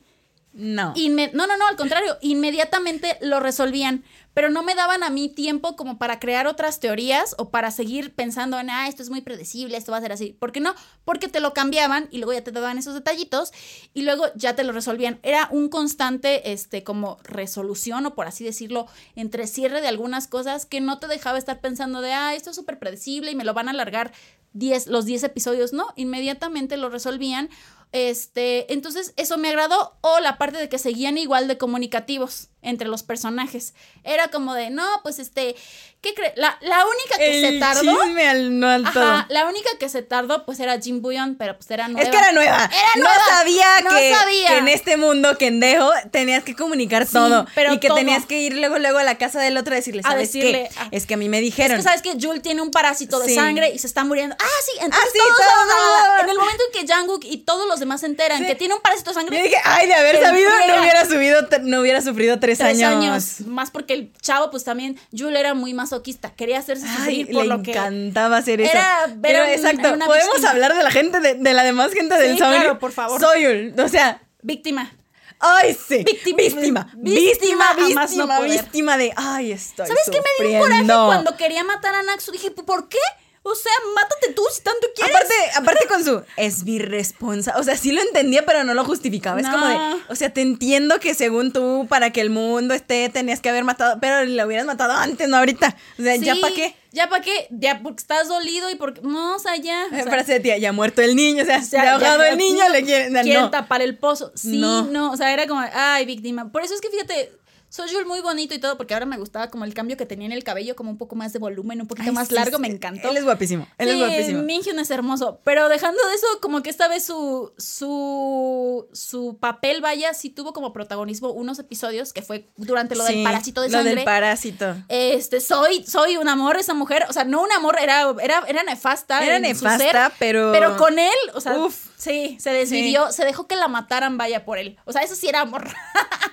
No. No, no, no, al contrario, inmediatamente lo resolvían, pero no me daban a mí tiempo como para crear otras teorías o para seguir pensando en, ah, esto es muy predecible, esto va a ser así. ¿Por qué no? Porque te lo cambiaban y luego ya te daban esos detallitos y luego ya te lo resolvían. Era un constante, este, como resolución o por así decirlo, entre cierre de algunas cosas que no te dejaba estar pensando de, ah, esto es súper predecible y me lo van a alargar 10, los 10 episodios, ¿no? Inmediatamente lo resolvían. Este, entonces eso me agradó. O la parte de que seguían igual de comunicativos entre los personajes. Era como de, no, pues este, ¿qué crees? La, la única que se El tardó. chisme al no al todo. Ajá, la única que se tardó, pues era Jim Buyon, pero pues era nueva. Es que era nueva. Era no nueva. sabía, No que, sabía. que en este mundo kendejo tenías que comunicar Sí, todo. pero y que todo. tenías que ir luego, luego a la casa del otro a decirle, A ¿sabes decirle, qué? ah. Es que a mí me Es dijeron. que sabes que Jul tiene un parásito de Sí. sangre y se está muriendo. Ah, sí, entonces sí, todos todo, todo. En el momento en que Jungkook y todos los demás se enteran Sí. que tiene un parásito de sangre, Yo dije, ay, de haber sabido, no hubiera subido, no hubiera sufrido tres, tres años. años. Más porque el chavo, pues también, Jul era muy masoquista. Quería hacerse Ay, sufrir por le lo que. encantaba hacer eso. Era ver Pero un- exacto, podemos víctima. hablar de la gente, de, de la demás gente del Sí, claro, por favor. Soyul, o sea, Víctima. ay, sí. Víctima. víctima. Víctima Víctima, no víctima, de, ay, estoy ¿Sabes qué me dio coraje sufriendo. cuando quería matar a Naxu? Dije, ¿por qué? O sea, mátate tú si tanto quieres. Aparte, aparte con su es mi responsabilidad. O sea, sí lo entendía, pero no lo justificaba. Es como de, o sea, te entiendo que según tú, para que el mundo esté, tenías que haber matado, pero lo hubieras matado antes, no ahorita. O sea, ¿ya para qué? ¿Ya para qué? Ya porque estás dolido y porque. No, o sea, ya. o sea, Frase de tía, ya muerto el niño, o sea, se ha ahogado el niño, le quieren. no. quieren tapar el pozo. Sí, No. no. O sea, era como, ay, víctima. Por eso es que fíjate, soy Jul muy bonito y todo, porque ahora me gustaba como el cambio que tenía en el cabello, como un poco más de volumen, un poquito Ay, más sí, largo, sí. me encantó. Él es guapísimo, él es guapísimo. Minhyun es hermoso. Pero dejando de eso, como que esta vez su, su, su papel, vaya, sí tuvo como protagonismo unos episodios, que fue durante lo del parásito de lo sangre. del parásito. este, soy, soy un amor esa mujer. O sea, no un amor, era, era, era nefasta. Era nefasta, ser, pero- Pero con él, o sea, Uf. sí, se desvivió, se dejó que la mataran, vaya por él. O sea, eso sí era amor.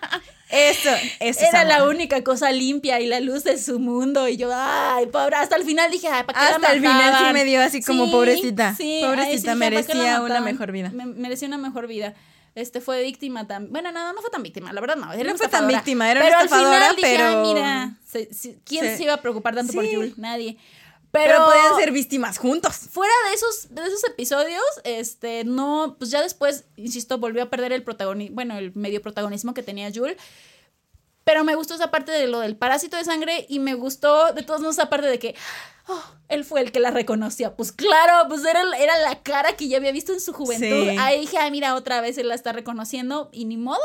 Eso, eso es Era la única cosa limpia y la luz de su mundo. Y yo, ay, pobre. Hasta el final dije, ay, ¿para qué la Hasta el final sí me dio así como pobrecita. Sí, Pobrecita, ay, sí, dije, ¿para qué la merecía una mejor vida. Me- merecía una mejor vida. este fue víctima también. Bueno, no, no fue tan víctima, la verdad no. Era No una fue tan víctima, era una pero estafadora, al final dije, pero- "Ah, mira, se- se- ¿quién Sí. se iba a preocupar tanto por. Yul? Nadie. Pero, Pero, podían ser víctimas juntos. fuera de esos, de esos episodios, este, no, pues ya después, insisto, volvió a perder el protagonismo, bueno, el medio protagonismo que tenía Yul. Pero me gustó esa parte de lo del parásito de sangre y me gustó de todos modos esa parte de que oh, él fue el que la reconoció. Pues claro, pues era, era la cara que ya había visto en su juventud. Sí. Ahí dije, ah, mira, otra vez él la está reconociendo y ni modo.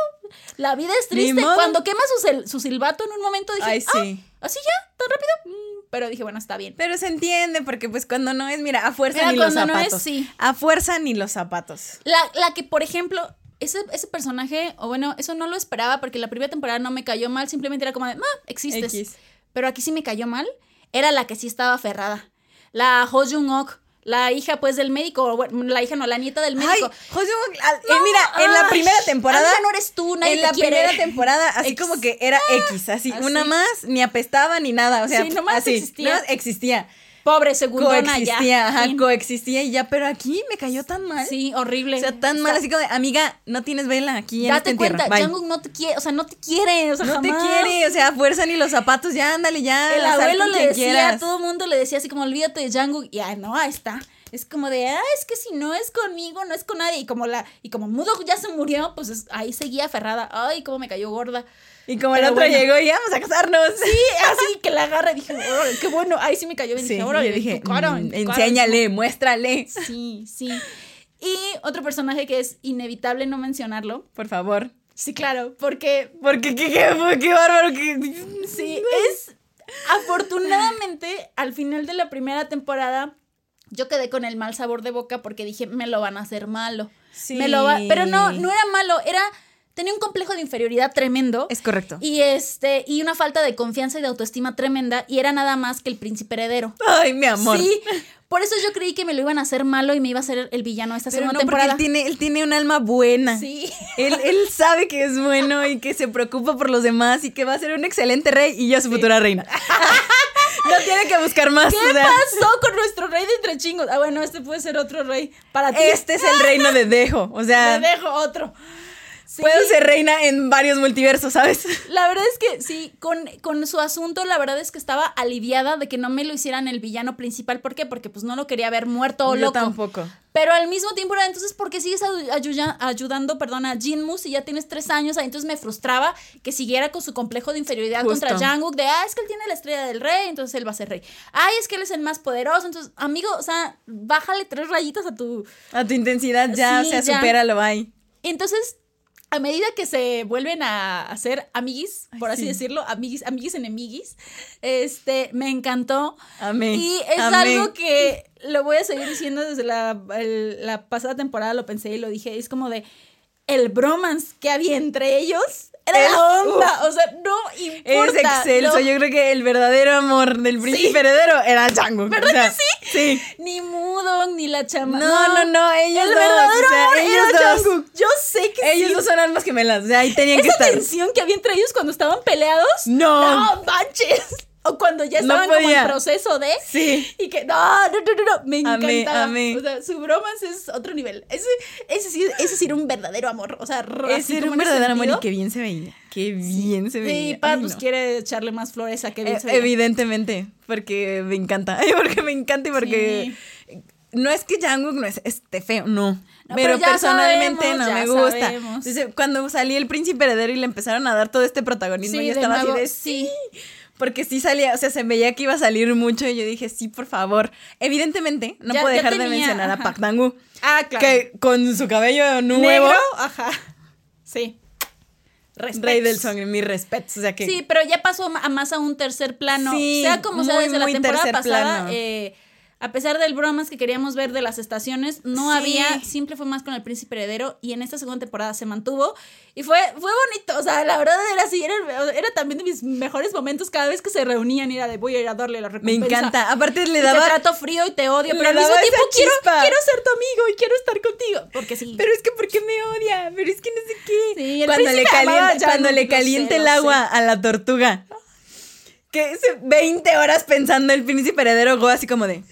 La vida es triste. Cuando quema su, su silbato en un momento dije, Ay, ah, sí. así ya, tan rápido. Pero dije, bueno, está bien. Pero se entiende, porque pues cuando no es, mira, a fuerza ni los cuando no es, zapatos. sí. A fuerza ni los zapatos. La, la que, por ejemplo, ese, ese personaje, o bueno, eso no lo esperaba porque la primera temporada no me cayó mal, simplemente era como de, ah, existes. X. Pero aquí sí me cayó mal, era la que sí estaba aferrada. La Ho Jung Ok, la hija pues del médico, o bueno, la hija no, la nieta del Ay, médico. José, al- eh, mira, en la Ay, primera temporada. no eres tú, nadie en te la quiere. primera temporada, así como que era X, así, así. una más, ni apestaba ni nada, o sea, Sí, nomás así, existía. nomás existía. Pobre segundona ya. Coexistía, ajá, Fin. coexistía y ya, pero aquí me cayó tan mal. Sí, horrible. O sea, tan mal, así como de, amiga, no tienes vela aquí en Date esta tierra. cuenta, bye". Jungkook no te quiere, o sea, no te quiere, o sea, No te quiere, o sea, a fuerza ni los zapatos, ya ándale, ya. El abuelo le decía, quieras. todo el mundo le decía así como, olvídate de Jungkook. Y ah, no, ahí está. Es como de, ah, es que si no es conmigo, no es con nadie. Y como la, y como Mudo ya se murió, pues es- ahí seguía aferrada. Ay, cómo me cayó gorda. Y como el Pero otro bueno. llegó y vamos a casarnos. Sí, así que la agarra y dije, qué bueno. Ahí sí me cayó bien. Sí, dije, yo dije, cara, "Mm, en tu cara". enséñale, muéstrale. Sí, sí. Y otro personaje que es inevitable no mencionarlo. Por favor. Sí, claro, porque Porque qué, qué, qué bárbaro que. Sí, es. Afortunadamente, al final de la primera temporada, yo quedé con el mal sabor de boca porque dije, me lo van a hacer malo. Sí. Me lo va... Pero no, no era malo, era. Tenía un complejo de inferioridad tremendo. Es correcto. Y este, y una falta de confianza y de autoestima tremenda, y era nada más que el príncipe heredero. Ay, mi amor. Sí, por eso yo creí que me lo iban a hacer malo y me iba a hacer el villano esta Pero segunda no, porque temporada. él tiene, él tiene un alma buena. Sí. Él, él sabe que es bueno y que se preocupa por los demás y que va a ser un excelente rey y yo su futura reina. no tiene que buscar más. ¿Qué o sea, pasó con nuestro rey de entre chingos? Ah, bueno, este puede ser otro rey. Para ti. este es el reino de Dejo. O sea, Te dejo otro. Sí. puedo ser reina en varios multiversos, ¿sabes? La verdad es que sí, con, con su asunto, la verdad es que estaba aliviada de que no me lo hicieran el villano principal. ¿Por qué? Porque pues no lo quería ver muerto o Yo loco. tampoco. Pero al mismo tiempo era, entonces, ¿por qué sigues ayudando, perdón, a Jinmu si ya tienes tres años? Entonces me frustraba que siguiera con su complejo de inferioridad Justo. contra Jungkook, de, ah, es que él tiene la estrella del rey, entonces él va a ser rey. Ay, es que él es el más poderoso, entonces, amigo, o sea, bájale tres rayitas a tu, A tu intensidad ya, Sí, o sea, ya. supéralo, bye. Entonces, a medida que se vuelven a hacer amiguis, por Ay, así sí. decirlo, amiguis, amiguis enemiguis, este, me encantó. Amé. Y es amé. algo que lo voy a seguir diciendo desde la, el- la pasada temporada, lo pensé y lo dije, es como de el bromance que había entre ellos. Era Es- la onda, o sea, no Es importa. excelso. no- Yo creo que el verdadero amor del príncipe heredero era Django. ¿Verdad o sea, que Sí. Ni Mudong, ni la chama. No, no, no, ellos el dos, verdadero o sea, amor ellos era dos. Jungkook. Yo sé que Ellos sí. dos son almas gemelas. O sea, ahí tenían que Esa estar. tensión que había entre ellos cuando estaban peleados. No. No manches. O cuando ya No estaban como podía. en proceso de. Sí. Y que no, no, no, no, no. Me encantaba. amé. O sea, su bromance es otro nivel. Ese, ese, sí, ese sí era un verdadero amor. O sea, Ese era como un verdadero amor y qué bien se veía. Qué bien se veía. Sí, Pat Ay, pues no. quiere echarle más flores a Kevin. Eh, se veía. evidentemente, porque me encanta. Porque me encanta y porque no es que Jungkook no es este feo, no. No, pero, pero personalmente sabemos, no me gusta. sabemos. Entonces, cuando salí el príncipe heredero y le empezaron a dar todo este protagonismo, Sí, yo estaba nuevo, así de sí. Porque sí salía, o sea, se veía que iba a salir mucho y yo dije, sí, por favor. Evidentemente, no Ya- puedo dejar de mencionar a. Pak Dangu. Ah, claro. Que con su cabello nuevo, Negro, ajá. Sí. rey Respetos. del song, mi respeto. O sea que. Sí, pero ya pasó a más a un tercer plano. Sí, sea como sea, muy, desde la muy temporada tercer pasada, plano. eh, a pesar del bromas que queríamos ver de las estaciones, no Sí. había, siempre fue más con el príncipe heredero y en esta segunda temporada se mantuvo y fue, fue bonito, o sea, la verdad era así, era, era también de mis mejores momentos cada vez que se reunían era de voy a ir a darle la me recompensa. encanta. Aparte le daba. te trato frío y te odio, pero al mismo tiempo quiero, quiero ser tu amigo y quiero estar contigo. Porque sí. Pero es que ¿por qué me odia? Pero es que no sé qué. Sí, el cuando le calienta, cuando le sé, calienta el agua a la tortuga. Que ese 20 horas pensando el príncipe heredero Go así como de. ¿Por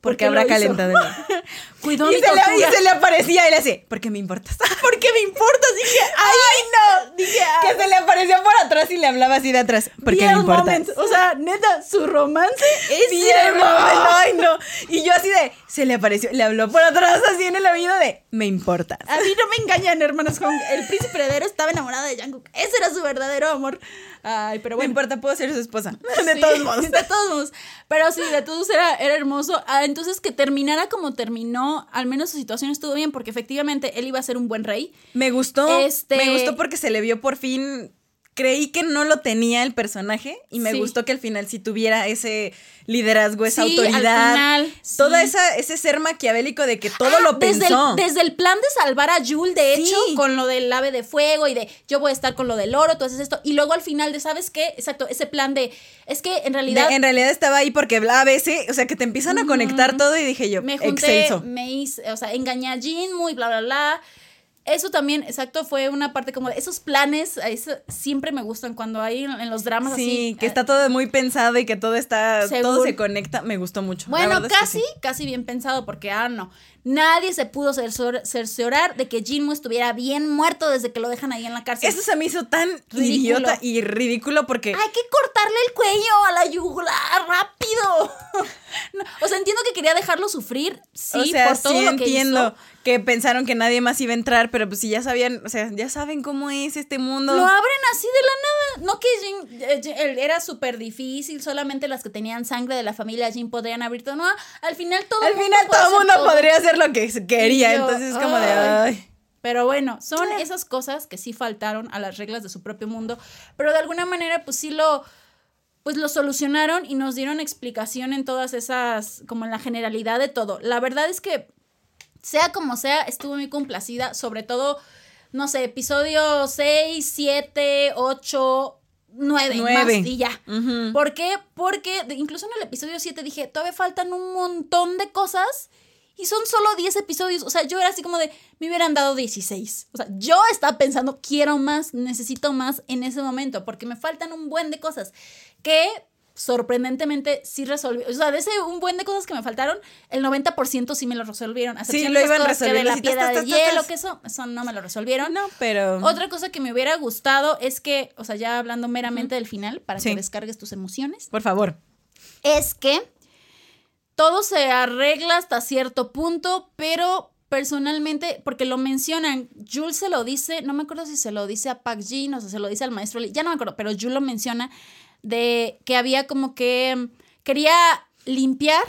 ¿Por qué qué habrá calentado cuidó y mi se, le, y tortuga. se le aparecía y le decía, ¿por qué me importas? ¿Por qué me importas? Dije, ¡Ay, no! Dije, que se le apareció por atrás y le hablaba así de atrás. ¿Por qué me importas? O sea, neta, su romance es Bien, moment, ay no. Y yo así de, se le apareció, le habló por atrás así en el oído de, me importas. A mí no me engañan, hermanos. Con el príncipe heredero estaba enamorado de Jungkook. Ese era su verdadero amor. Ay, pero No me bueno. importa, puedo ser su esposa. De Sí, todos modos. De todos modos. Pero sí, de todos era, era hermoso. Ah, entonces, que terminara como terminó, al menos su situación estuvo bien, porque efectivamente él iba a ser un buen rey. Me gustó. Este- Me gustó porque se le vio por fin. Creí que no lo tenía el personaje y me Sí. gustó que al final sí tuviera ese liderazgo, esa Sí, al autoridad. final, Toda sí. esa, ese ser maquiavélico de que todo Ah, lo desde pensó. El, desde el plan de salvar a Jul, de hecho, con lo del ave de fuego y de yo voy a estar con lo del oro, tú haces esto. Y luego al final de, ¿sabes qué? Exacto, ese plan de, es que en De- realidad en realidad estaba ahí porque a veces, o sea, que te empiezan a conectar todo y dije yo, me junté, me hice, o sea, engañé a Jin, muy bla, bla, bla. Eso también, exacto, fue una parte como de esos planes, eso siempre me gustan cuando hay en, los dramas Sí, así. que eh, está todo muy pensado y que todo está, todo se conecta, me gustó mucho. Bueno, verdad es que casi, sí. casi bien pensado, porque, ah, no. Nadie se pudo cercior- cerciorar de que Jinmu estuviera bien muerto desde que lo dejan ahí en la cárcel. Eso se me hizo tan Ridículo. idiota y ridículo porque Hay que cortarle el cuello a la yugular, rápido. No, o sea, entiendo que quería dejarlo sufrir, sí, o sea, por todo sí lo que entiendo hizo. que pensaron que nadie más iba a entrar, pero pues si ya sabían, o sea, ya saben cómo es este mundo. Lo abren así de la nada. No que Jin, eh, era súper difícil, solamente las que tenían sangre de la familia Jin podrían abrir todo. No, al final todo Al mundo final todo el mundo todo. podría hacer lo que quería, yo, entonces es como de ay. ay. Pero bueno, son esas cosas que sí faltaron a las reglas de su propio mundo, pero de alguna manera pues sí lo pues lo solucionaron y nos dieron explicación en todas esas como en la generalidad de todo. La verdad es que sea como sea, estuve muy complacida, sobre todo no sé, episodio 6, 7, 8 9, Nueve. más y ya. Ujú. ¿Por qué? Porque incluso en el episodio 7 dije, todavía faltan un montón de cosas y son solo 10 episodios. O sea, yo era así como de, me hubieran dado 16. O sea, yo estaba pensando, quiero más, necesito más en ese momento porque me faltan un buen de cosas que sorprendentemente sí resolví. O sea, de ese un buen de cosas que me faltaron, el 90% sí me lo resolvieron. A Sí, lo iban cosas que de la piedra de hielo, que eso, eso no me lo resolvieron. No, pero Otra cosa que me hubiera gustado es que, o sea, ya hablando meramente del final, para Sí. que descargues tus emociones, por favor. es que todo se arregla hasta cierto punto, pero personalmente, porque lo mencionan, Jules se lo dice, no me acuerdo si se lo dice a Pak Jin o si se lo dice al maestro Lee, ya no me acuerdo, pero Jules lo menciona de que había como que quería limpiar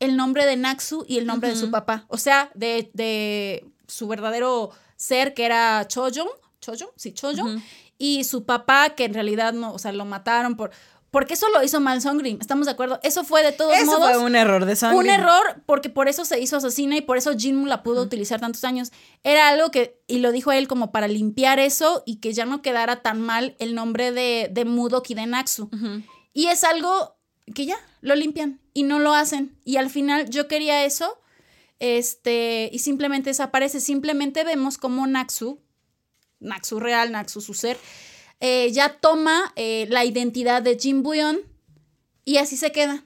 el nombre de Naxu y el nombre de su papá, o sea, de, de su verdadero ser que era Chojong, Chojong, sí, Chojong, y su papá que en realidad no, o sea, lo mataron por... Porque eso lo hizo Mal Songrim, ¿estamos de acuerdo? Eso fue de todos Eso modos fue un error de sangre. un error porque por eso se hizo asesina y por eso Jinmu la pudo utilizar tantos años. Era algo que, y lo dijo él como para limpiar eso y que ya no quedara tan mal el nombre de, de Mudok y de Naxu. Y es algo que ya, lo limpian y no lo hacen. Y al final yo quería eso, este, y simplemente desaparece. Simplemente vemos como Naxu, Naxu real, Naxu su ser, eh, ya toma eh, la identidad de Jin Buyon y así se queda.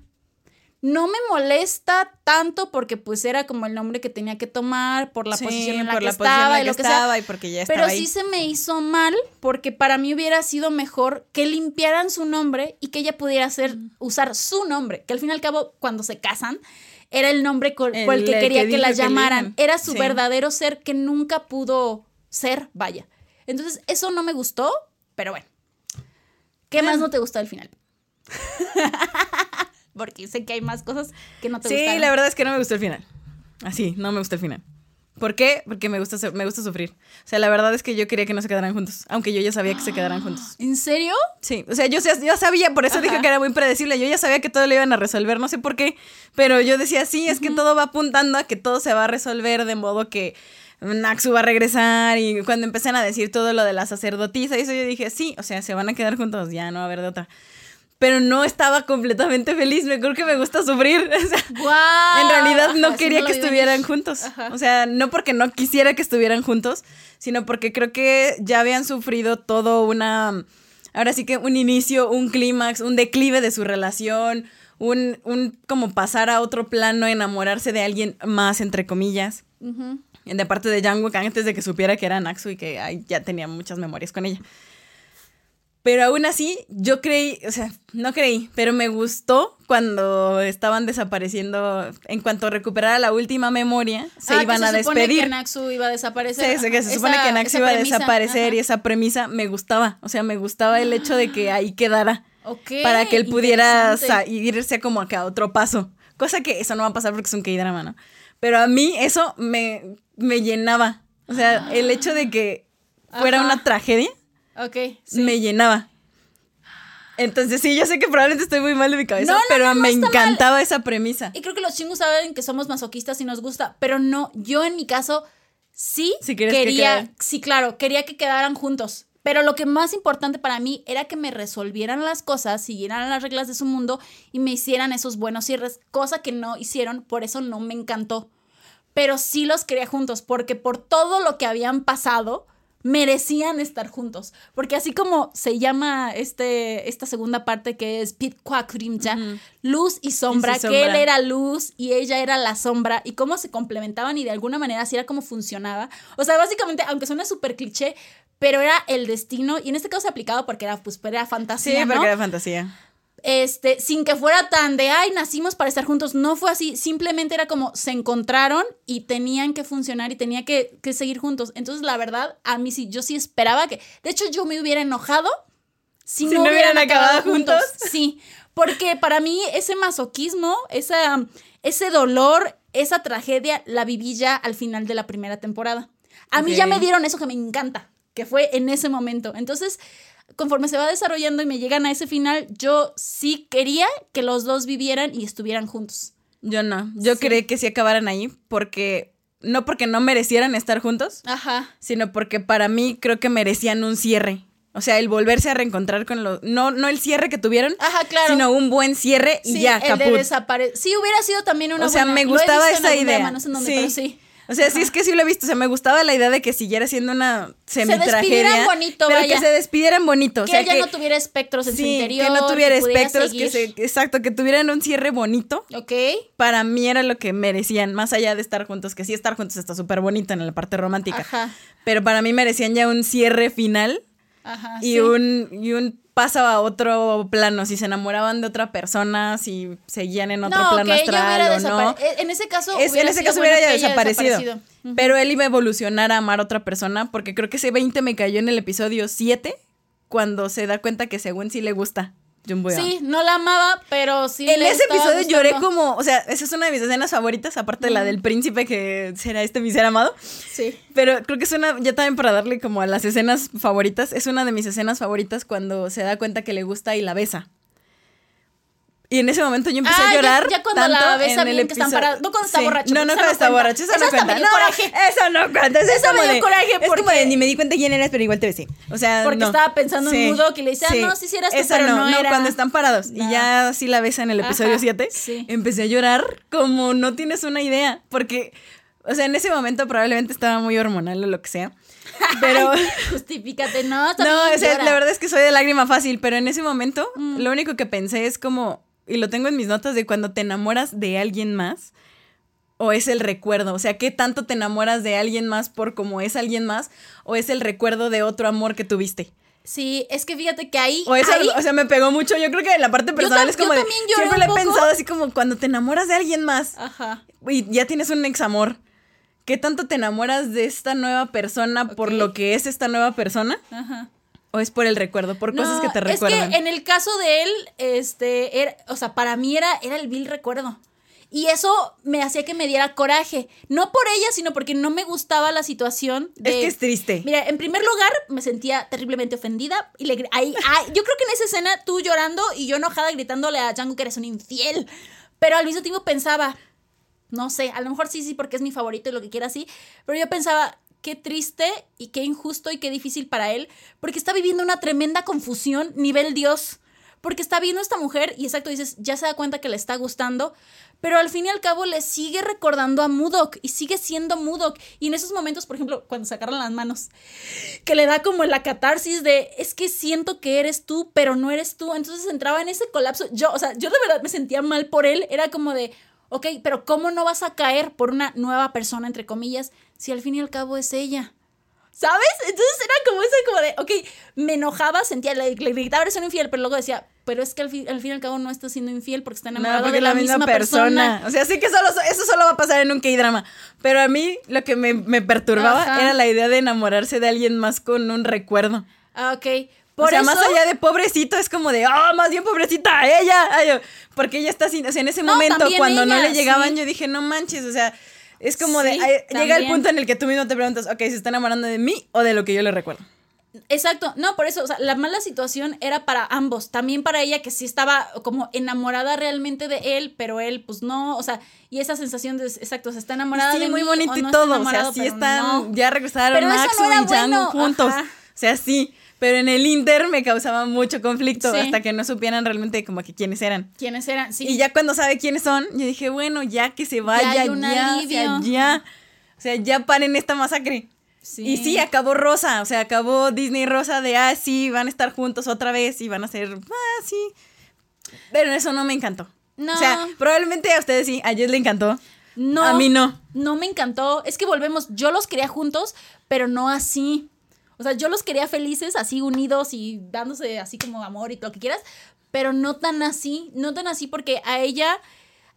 No me molesta tanto porque pues era como el nombre que tenía que tomar por la Sí, posición en la por que la posición en estaba la y que lo que sea. estaba y porque ya estaba Pero ahí. sí se me hizo mal porque para mí hubiera sido mejor que limpiaran su nombre y que ella pudiera hacer, usar su nombre, que al fin y al cabo cuando se casan era el nombre con- el, El- que el quería que que, la que llamaran. Era su Sí. verdadero ser que nunca pudo ser, vaya. Entonces eso no me gustó, pero bueno. ¿Qué más no te gustó al final? porque sé que hay más cosas que no te Sí, gustaron. la verdad es que no me gustó el final. Así, no me gustó el final. ¿Por qué? Porque me gusta, me gusta sufrir. O sea, la verdad es que yo quería que no se quedaran juntos, aunque yo ya sabía que se quedaran juntos. ¿En serio? Sí, o sea, yo ya- sabía, por eso dije Ajá. que era muy predecible. Yo ya sabía que todo lo iban a resolver, no sé por qué, pero yo decía, sí, es que todo va apuntando a que todo se va a resolver de modo que Naxu va a regresar. Y cuando empezaron a decir todo lo de la sacerdotisa, y eso yo dije, sí, o sea, se van a quedar juntos, ya no va a haber de otra. Pero no estaba completamente feliz, me creo que me gusta sufrir. O sea, ¡Guau! en realidad no Ajá, quería que vi estuvieran juntos. Ajá. O sea, no porque no quisiera que estuvieran juntos, sino porque creo que ya habían sufrido todo una. Ahora sí que un inicio, un clímax, un declive de su relación, un, un como pasar a otro plano, enamorarse de alguien más, entre comillas. De parte de Jungkook antes de que supiera que era Naxu y que ay, ya tenía muchas memorias con ella. Pero aún así, yo creí, o sea, no creí, pero me gustó cuando estaban desapareciendo. En cuanto recuperara la última memoria, se Ah, iban que a se supone despedir. que Naxu iba a desaparecer. Sí, que se supone que Naxu iba a desaparecer y esa premisa me gustaba. O sea, me gustaba el hecho de que ahí quedara. Para que él pudiera irse como acá a otro paso. Cosa que eso no va a pasar porque es un K-drama, ¿no? Pero a mí eso me, me llenaba. O sea, el hecho de que fuera Ajá. una tragedia Ok, sí. me llenaba. Entonces, sí, yo sé que probablemente estoy muy mal de mi cabeza, No, no, pero no, me encantaba esa premisa. Y creo que los chingos saben que somos masoquistas y nos gusta, pero no, yo en mi caso sí que quería, sí, claro, quería que quedaran juntos. Pero lo que más importante para mí era que me resolvieran las cosas, siguieran las reglas de su mundo y me hicieran esos buenos cierres, cosa que no hicieron, por eso no me encantó. Pero sí los quería juntos, porque por todo lo que habían pasado, merecían estar juntos. Porque así como se llama este, esta segunda parte que es Pit Kwakrimja, luz y sombra, Y su que él sombra. era luz y ella era la sombra, y cómo se complementaban y de alguna manera así era como funcionaba. O sea, básicamente, aunque suena súper cliché, pero era el destino, y en este caso se aplicaba porque era, pues, era Sí, fantasía, ¿no? porque era fantasía. este, sin que fuera tan de, ay, nacimos para estar juntos. No fue así, simplemente era como se encontraron y tenían que funcionar y tenía que, que seguir juntos. Entonces, la verdad, a mí sí, yo sí esperaba que, de hecho, yo me hubiera enojado si, Si no, no hubieran acabado acabado juntos. juntos. Sí, porque para mí ese masoquismo, esa, ese dolor, esa tragedia, la viví ya al final de la primera temporada. A mí ya me dieron eso que me encanta, que fue en ese momento. Entonces, conforme se va desarrollando y me llegan a ese final, yo sí quería que los dos vivieran y estuvieran juntos. Yo no. Yo Sí. creí que sí acabaran ahí porque. No porque no merecieran estar juntos, Ajá. sino porque para mí creo que merecían un cierre. O sea, el volverse a reencontrar con los. No, no el cierre que tuvieron, Ajá, claro. sino un buen cierre y Sí, ya, el de caput. desapare- Sí, hubiera sido también una O sea, buena- me gustaba esa idea. drama, no sé en dónde, Sí. pero sí. O sea, sí es que sí lo he visto. O sea, me gustaba la idea de que siguiera siendo una semitragedia. despidieran bonito, pero vaya. que se despidieran bonito. Que o sea, ella que, no tuviera espectros en su interior. que no tuviera espectros, que se, exacto, que tuvieran un cierre bonito. Ok. Para mí era lo que merecían, más allá de estar juntos, que sí estar juntos está súper bonito en la parte romántica. Ajá. Pero para mí merecían ya un cierre final Ajá. y sí. un y un paso a otro plano, si se enamoraban de otra persona, si seguían en otro no, plano que astral o no. e- En ese caso, Es- en ese caso hubiera ya desaparecido. Pero él iba a evolucionar a amar a otra persona porque creo que ese 20 me cayó en el episodio 7 cuando se da cuenta que según sí le gusta Sí, no la amaba, pero sí. En le ese episodio lloré como, o sea, esa es una de mis escenas favoritas, aparte de la del príncipe que será este mi ser amado. Sí. Pero creo que es una, ya también para darle como a las escenas favoritas, es una de mis escenas favoritas cuando se da cuenta que le gusta y la besa. Y en ese momento yo empecé Ah, a ya- llorar. ya cuando tanto la el bien que están parados. No cuando está Sí. borracho, No, no cuando no está cuenta. borracho. Eso, Eso no me cuenta. dio No, coraje. Eso no cuenta. Eso, me dio de- coraje Es como porque- de ni me di cuenta quién eres, pero igual te besé. O sea, Porque no. estaba pensando en Mudo, que le dice, ah, no, sí, sí eras tú, pero no era. cuando están parados. No. Y ya sí la besa en el episodio Ajá, 7. sí. Empecé a llorar como no tienes una idea. Porque, o sea, en ese momento probablemente estaba muy hormonal o lo que sea. Pero. Justifícate, no, No, o sea, la verdad es que soy de lágrima fácil, pero en ese momento Mm. lo único que pensé es como, y lo tengo en mis notas, de cuando te enamoras de alguien más, o es el recuerdo, o sea, ¿qué tanto te enamoras de alguien más por cómo es alguien más, o es el recuerdo de otro amor que tuviste? Sí, es que fíjate que ahí. O eso, ahí o sea, me pegó mucho, yo creo que la parte personal es como yo de, siempre lo he pensado así como cuando te enamoras de alguien más, Ajá. y ya tienes un ex amor. ¿Qué tanto te enamoras de esta nueva persona por lo que es esta nueva persona? Ajá. ¿O es por el recuerdo? Por cosas que te recuerdan. Es que en el caso de él, este, era, o sea, para mí era, era el vil recuerdo. Y eso me hacía que me diera coraje. No por ella, sino porque no me gustaba la situación. De, Es que es triste. Mira, en primer lugar, me sentía terriblemente ofendida. Y le, ahí, ahí- yo creo que en esa escena, tú llorando y yo enojada gritándole a Django que eres un infiel. Pero al mismo tiempo pensaba, no sé, a lo mejor sí, sí, porque es mi favorito y lo que quiera así. Pero yo pensaba, qué triste y qué injusto y qué difícil para él. Porque está viviendo una tremenda confusión nivel Dios. porque está viendo a esta mujer y exacto, dices, ya se da cuenta que le está gustando, pero al fin y al cabo le sigue recordando a Mudok y sigue siendo Mudok. Y en esos momentos, por ejemplo, cuando sacaron las manos, que le da como la catarsis de, es que siento que eres tú, pero no eres tú. Entonces entraba en ese colapso. Yo, o sea, yo de verdad me sentía mal por él. Era como de, ok, pero ¿cómo no vas a caer por una nueva persona, entre comillas, si al fin y al cabo es ella? ¿Sabes? Entonces era como ese, como de, ok, me enojaba, sentía, le, le gritaba, eres un infiel, pero luego decía, pero es que al fin, al fin y al cabo no está siendo infiel porque está enamorado de la, misma, persona. O sea, sí que solo, eso solo va a pasar en un K-drama. Pero a mí lo que me, perturbaba era la idea de enamorarse de alguien más con un recuerdo. Ah, ok. Por o sea, más allá de pobrecito, es como de, ah, más bien pobrecita, ella. porque ella está sin, o sea, en ese momento, cuando no le llegaban, yo dije, no manches, o sea, es como de, llega el punto en el que tú mismo te preguntas, ok, ¿se está enamorando de mí o de lo que yo le recuerdo? Exacto, no, por eso, o sea, la mala situación era para ambos, también para ella que sí estaba como enamorada realmente de él, pero él pues no, o sea, y esa sensación de, exacto, se está enamorada sí, de muy mí, bonito y todo, o sea, sí están, ya regresaron Max y Django juntos, o sea, sí, pero en el Inter me causaba mucho conflicto hasta que no supieran realmente como que quiénes eran. Quiénes eran, sí. Y ya cuando sabe quiénes son, yo dije, bueno, ya que se vaya, ya, ya, o sea, ya, o sea, ya paren esta masacre. Y sí, acabó Rosa, o sea, acabó Disney Rosa de, ah, sí, van a estar juntos otra vez y van a ser, ah, sí. Pero eso no me encantó. No. O sea, probablemente a ustedes sí, a Jess le encantó. No. A mí no. No me encantó. Es que volvemos, yo los quería juntos, pero no así. O sea, yo los quería felices, así unidos y dándose así como amor y lo que quieras, pero no tan así, no tan así porque a ella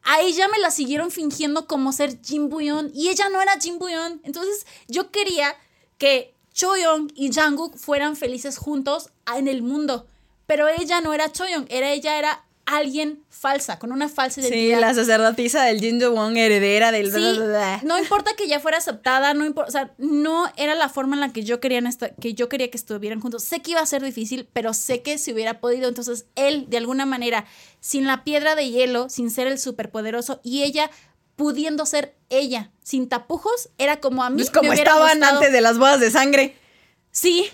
a ella me la siguieron fingiendo como ser Jim Buyon y ella no era Jim Buyon. Entonces yo quería que Choyong y Janguk fueran felices juntos en el mundo. Pero ella no era Choyong, era ella era alguien falsa, con una falsa identidad. Sí, la sacerdotisa del Jin Won, heredera del... Sí, no importa que ya fuera aceptada, no importa, o sea, no era la forma en la que yo, quería que yo quería que estuvieran juntos. Sé que iba a ser difícil, pero sé que si hubiera podido, entonces él, de alguna manera, sin la piedra de hielo, sin ser el superpoderoso, y ella pudiendo ser ella, sin tapujos, era como a mí. Es como estaban antes de las bodas de sangre. Sí,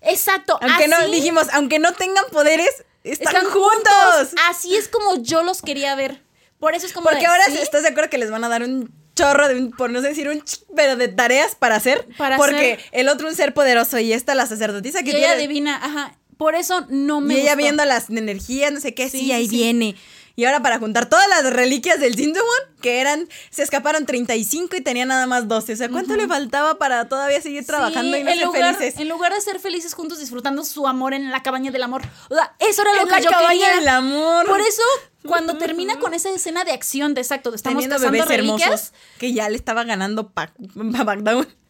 exacto. Aunque no, dijimos, aunque no tengan poderes, están, juntos. Así es como yo los quería ver. Por eso es como. Porque ahora estás de acuerdo que les van a dar un chorro de por no decir un pero de tareas para hacer. Para porque el otro un ser poderoso y esta la sacerdotisa que y ella divina, ajá. Por eso no me. Y ella viendo las energías, no sé qué, sí, ahí viene. Y ahora para juntar todas las reliquias del Jinjumon, que eran, se escaparon 35 y tenía nada más 12. O sea, ¿cuánto le faltaba para todavía seguir trabajando y no ser felices? En lugar de ser felices juntos disfrutando su amor en la cabaña del amor. O sea, eso era lo que yo quería. del amor. Por eso, cuando termina con esa escena de acción de exacto, de estamos Teniendo bebés hermosos que ya le estaba ganando pa,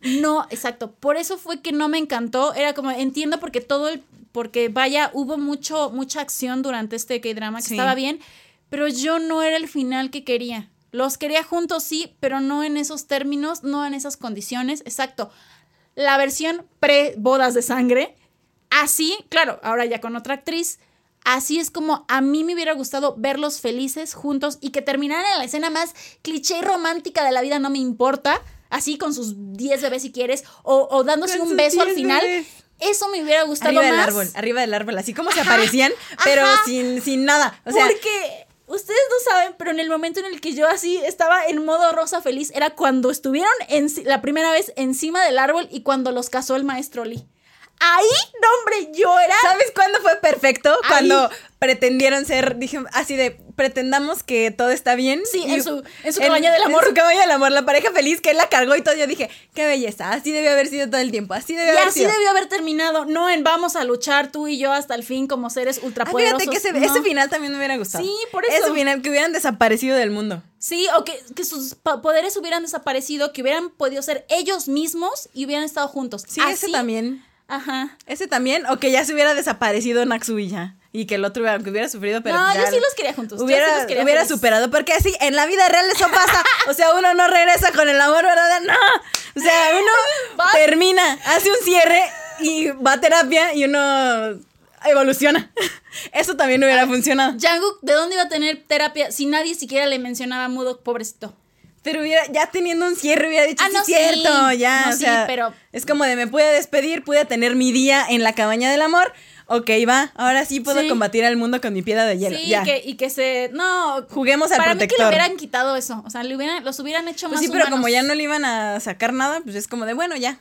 No, exacto. Por eso fue que no me encantó. Era como, entiendo porque todo el porque vaya, hubo mucho, mucha acción durante este K-drama que estaba bien, pero yo no era el final que quería. Los quería juntos, sí, pero no en esos términos, no en esas condiciones. Exacto. La versión pre-bodas de sangre, así, claro, ahora ya con otra actriz, así es como a mí me hubiera gustado verlos felices juntos y que terminaran en la escena más cliché y romántica de la vida, no me importa, así con sus 10 bebés si quieres, o, dándose un beso al final. Eso me hubiera gustado arriba más. Arriba del árbol, arriba del árbol, así como se aparecían, pero sin, sin nada. O sea, porque Ustedes no saben, pero en el momento en el que yo así estaba en modo rosa feliz era cuando estuvieron en, la primera vez encima del árbol y cuando los casó el maestro Lee. Ahí, no, hombre, yo era. ¿Sabes cuándo fue perfecto? Cuando pretendieron ser, dije, así de, pretendamos que todo está bien. Sí, en su, en su cabaña del amor. En su cabaña del amor, la pareja feliz que él la cargó y todo. Yo dije, qué belleza, así debió haber sido todo el tiempo, así debió y haber así debió haber terminado, no en vamos a luchar tú y yo hasta el fin como seres ultrapoderosos. Ah, fíjate que ese, final también me hubiera gustado. Sí, por eso. Ese final, que hubieran desaparecido del mundo. Sí, o que, que sus poderes hubieran desaparecido, que hubieran podido ser ellos mismos y hubieran estado juntos. Sí, ese también. Ajá. Ese también, o que ya se hubiera desaparecido Natsuya y que el otro aunque hubiera sufrido, pero. No, yo sí los quería juntos. Hubiera, hubiera superado, porque así en la vida real eso pasa. o sea, uno no regresa con el amor verdad no. O sea, uno termina, hace un cierre y va a terapia y uno evoluciona. Eso también hubiera ah, funcionado. Jungkook, ¿de dónde iba a tener terapia si nadie siquiera le mencionaba a Mudo, pobrecito? Pero hubiera, ya teniendo un cierre, hubiera dicho, ah, no, sí, cierto, ya. o sea, pero... Es como de me pude despedir, pude tener mi día en la cabaña del amor. Ok, va, ahora sí puedo Sí. combatir al mundo con mi piedra de hielo. Sí, ya. Que, y que se. No. Juguemos al para mí que le protector. hubieran quitado eso. O sea, le hubieran, los hubieran hecho Pues más sí, pero como ya no le iban a sacar nada, pues es como de, bueno, ya.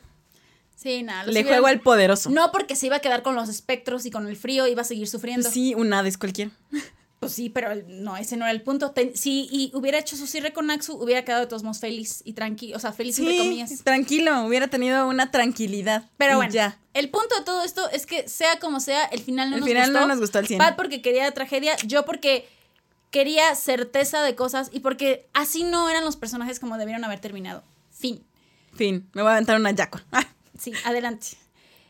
Sí, nada. Le hubieran- juego al poderoso. No porque se iba a quedar con los espectros y con el frío iba a seguir sufriendo. Pues sí, un Hades cualquiera. Pues sí, pero el- no, ese no era el punto. Ten- si y hubiera hecho su cierre con Naxu, hubiera quedado de todos modos feliz y tranquilo. O sea, feliz entre Sí, comillas. tranquilo, hubiera tenido una tranquilidad. Pero bueno, ya. el punto de todo esto es que sea como sea, el final no El nos final gustó. no nos gustó al 100. Pat porque quería tragedia, yo porque quería certeza de cosas y porque así no eran los personajes como debieron haber terminado. Fin. Fin, me voy a aventar una yaco. Sí, adelante.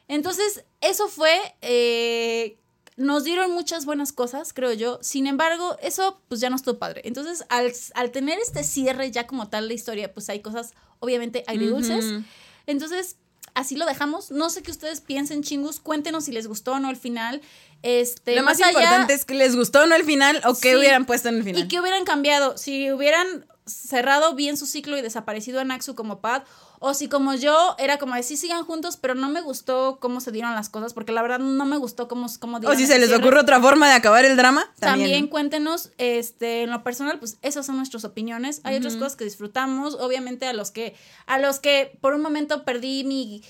Entonces, eso fue. eh, nos dieron muchas buenas cosas, creo yo. Sin embargo, eso pues ya no estuvo padre. Entonces, al, al tener este cierre ya como tal de historia, pues hay cosas obviamente agridulces. Ujú. Entonces, así lo dejamos. No sé qué ustedes piensen, chingus. Cuéntenos si les gustó o no el final. Este, Lo más allá- importante es que les gustó o no el final o qué Sí. hubieran puesto en el final. ¿Y qué hubieran cambiado? Si hubieran cerrado bien su ciclo y desaparecido a Naxu como Pat, o si como yo era como de sí sigan juntos, pero no me gustó cómo se dieron las cosas, porque la verdad no me gustó cómo, cómo o dieron si ese se les cierre. ocurre otra forma de acabar el drama, También, también. cuéntenos, este, en lo personal, pues esas son nuestras opiniones. Hay otras cosas que disfrutamos, obviamente a los que, a los que por un momento perdí mi,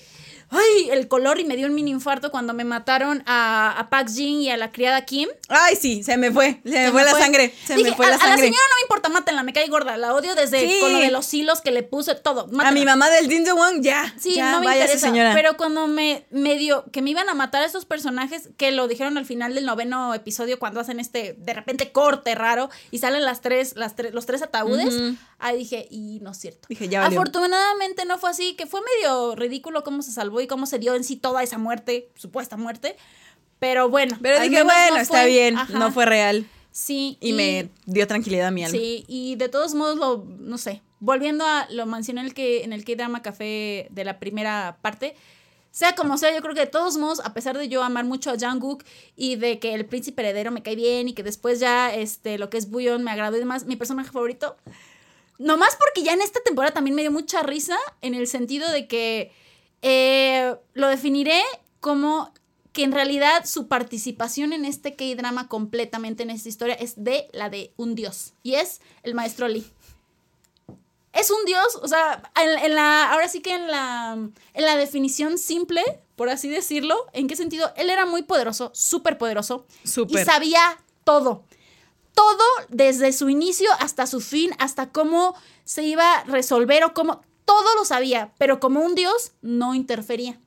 ay, el color y me dio un mini infarto cuando me mataron a, a Pax Jin y a la criada Kim. Ay, sí, se me fue. Se, me fue la sangre. Se Dije, me fue a, la a la sangre. señora no me importa, mátenla, me cae gorda. La odio desde Sí. con lo de los hilos que le puse, todo. a mi mamá del Jinjo Wong, ya. Sí, ya, no me interesa. señora. Pero cuando me, me dio que me iban a matar a esos personajes, que lo dijeron al final del noveno episodio, cuando hacen este, de repente, corte raro, y salen las tres, las tres, los tres ataúdes, ahí dije, y no es cierto. Dije, ya valió. Afortunadamente no fue así, que fue medio ridículo cómo se salvó y cómo se dio en sí toda esa muerte, supuesta muerte. Pero bueno. Pero dije, bueno, no está fue- bien, ajá. no fue real. Sí. Y, me dio tranquilidad a mi alma. Sí, y de todos modos, lo, no sé, volviendo a lo mencioné en el que en el K-Drama Café de la primera parte, sea como sea, yo creo que de todos modos, a pesar de yo amar mucho a Jungkook y de que el príncipe heredero me cae bien y que después ya este, lo que es Buyon me agradó y demás, mi personaje favorito, nomás porque ya en esta temporada también me dio mucha risa en el sentido de que eh, lo definiré como que en realidad su participación en este K-drama completamente en esta historia es de la de un dios y es el maestro Lee. Es un dios, o sea, en, en la, ahora sí que en la, en la definición simple, por así decirlo, ¿en qué sentido? Él era muy poderoso, súper poderoso, y sabía todo. Todo desde su inicio hasta su fin, hasta cómo se iba a resolver o cómo, todo lo sabía, pero como un dios no interfería.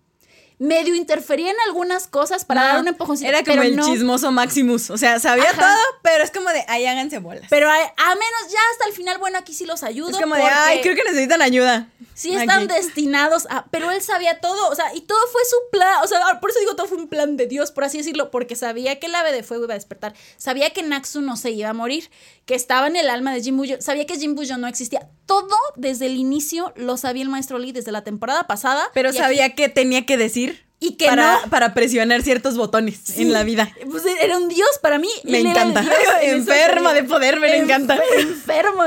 Medio interfería en algunas cosas para No, dar un empujoncito. Era como pero el no. chismoso Maximus. O sea, sabía Ajá. todo, pero es como de, ay, háganse bolas. Pero a, a menos ya hasta el final, bueno, aquí sí los ayudo. es como de, ay, creo que necesitan ayuda. Sí están Aquí. destinados a... Pero él sabía todo, o sea, y todo fue su plan, o sea, por eso digo, todo fue un plan de Dios, por así decirlo, porque sabía que el ave de fuego iba a despertar, sabía que Naxu no se iba a morir, que estaba en el alma de Jin Buyo, sabía que Jin Buyo no existía. Todo desde el inicio lo sabía el maestro Lee desde la temporada pasada. Pero sabía aquí- que tenía que decir Y que para, no. para presionar ciertos botones Sí. en la vida. Pues era un dios para mí. Me encanta. en serie. de poder, me encanta. Enfermo.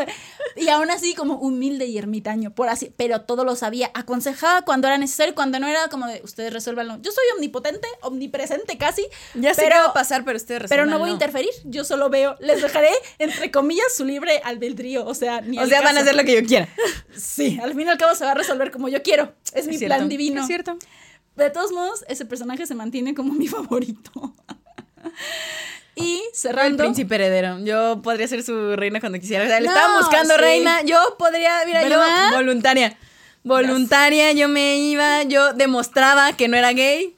Y aún así como humilde y ermitaño, por así, pero todo lo sabía. Aconsejaba cuando era necesario, cuando no era como de ustedes resuélvanlo. Yo soy omnipotente, omnipresente casi. Ya sé pero, qué va a pasar, pero ustedes pero no voy a resuélvanlo. interferir. Yo solo veo, les dejaré entre comillas su libre albedrío, o sea, ni O sea, van a caso. hacer lo que yo quiera. Sí, al fin y al cabo se va a resolver como yo quiero. Es mi Es cierto, plan divino. Es cierto. De todos modos, ese personaje se mantiene como mi favorito. y El cerrando. príncipe heredero. Yo podría ser su reina cuando quisiera. O sea, le No, estaban buscando sí. reina. Yo podría, mira, ¿Verdad? yo voluntaria. Voluntaria, yo me iba, yo demostraba que no era gay.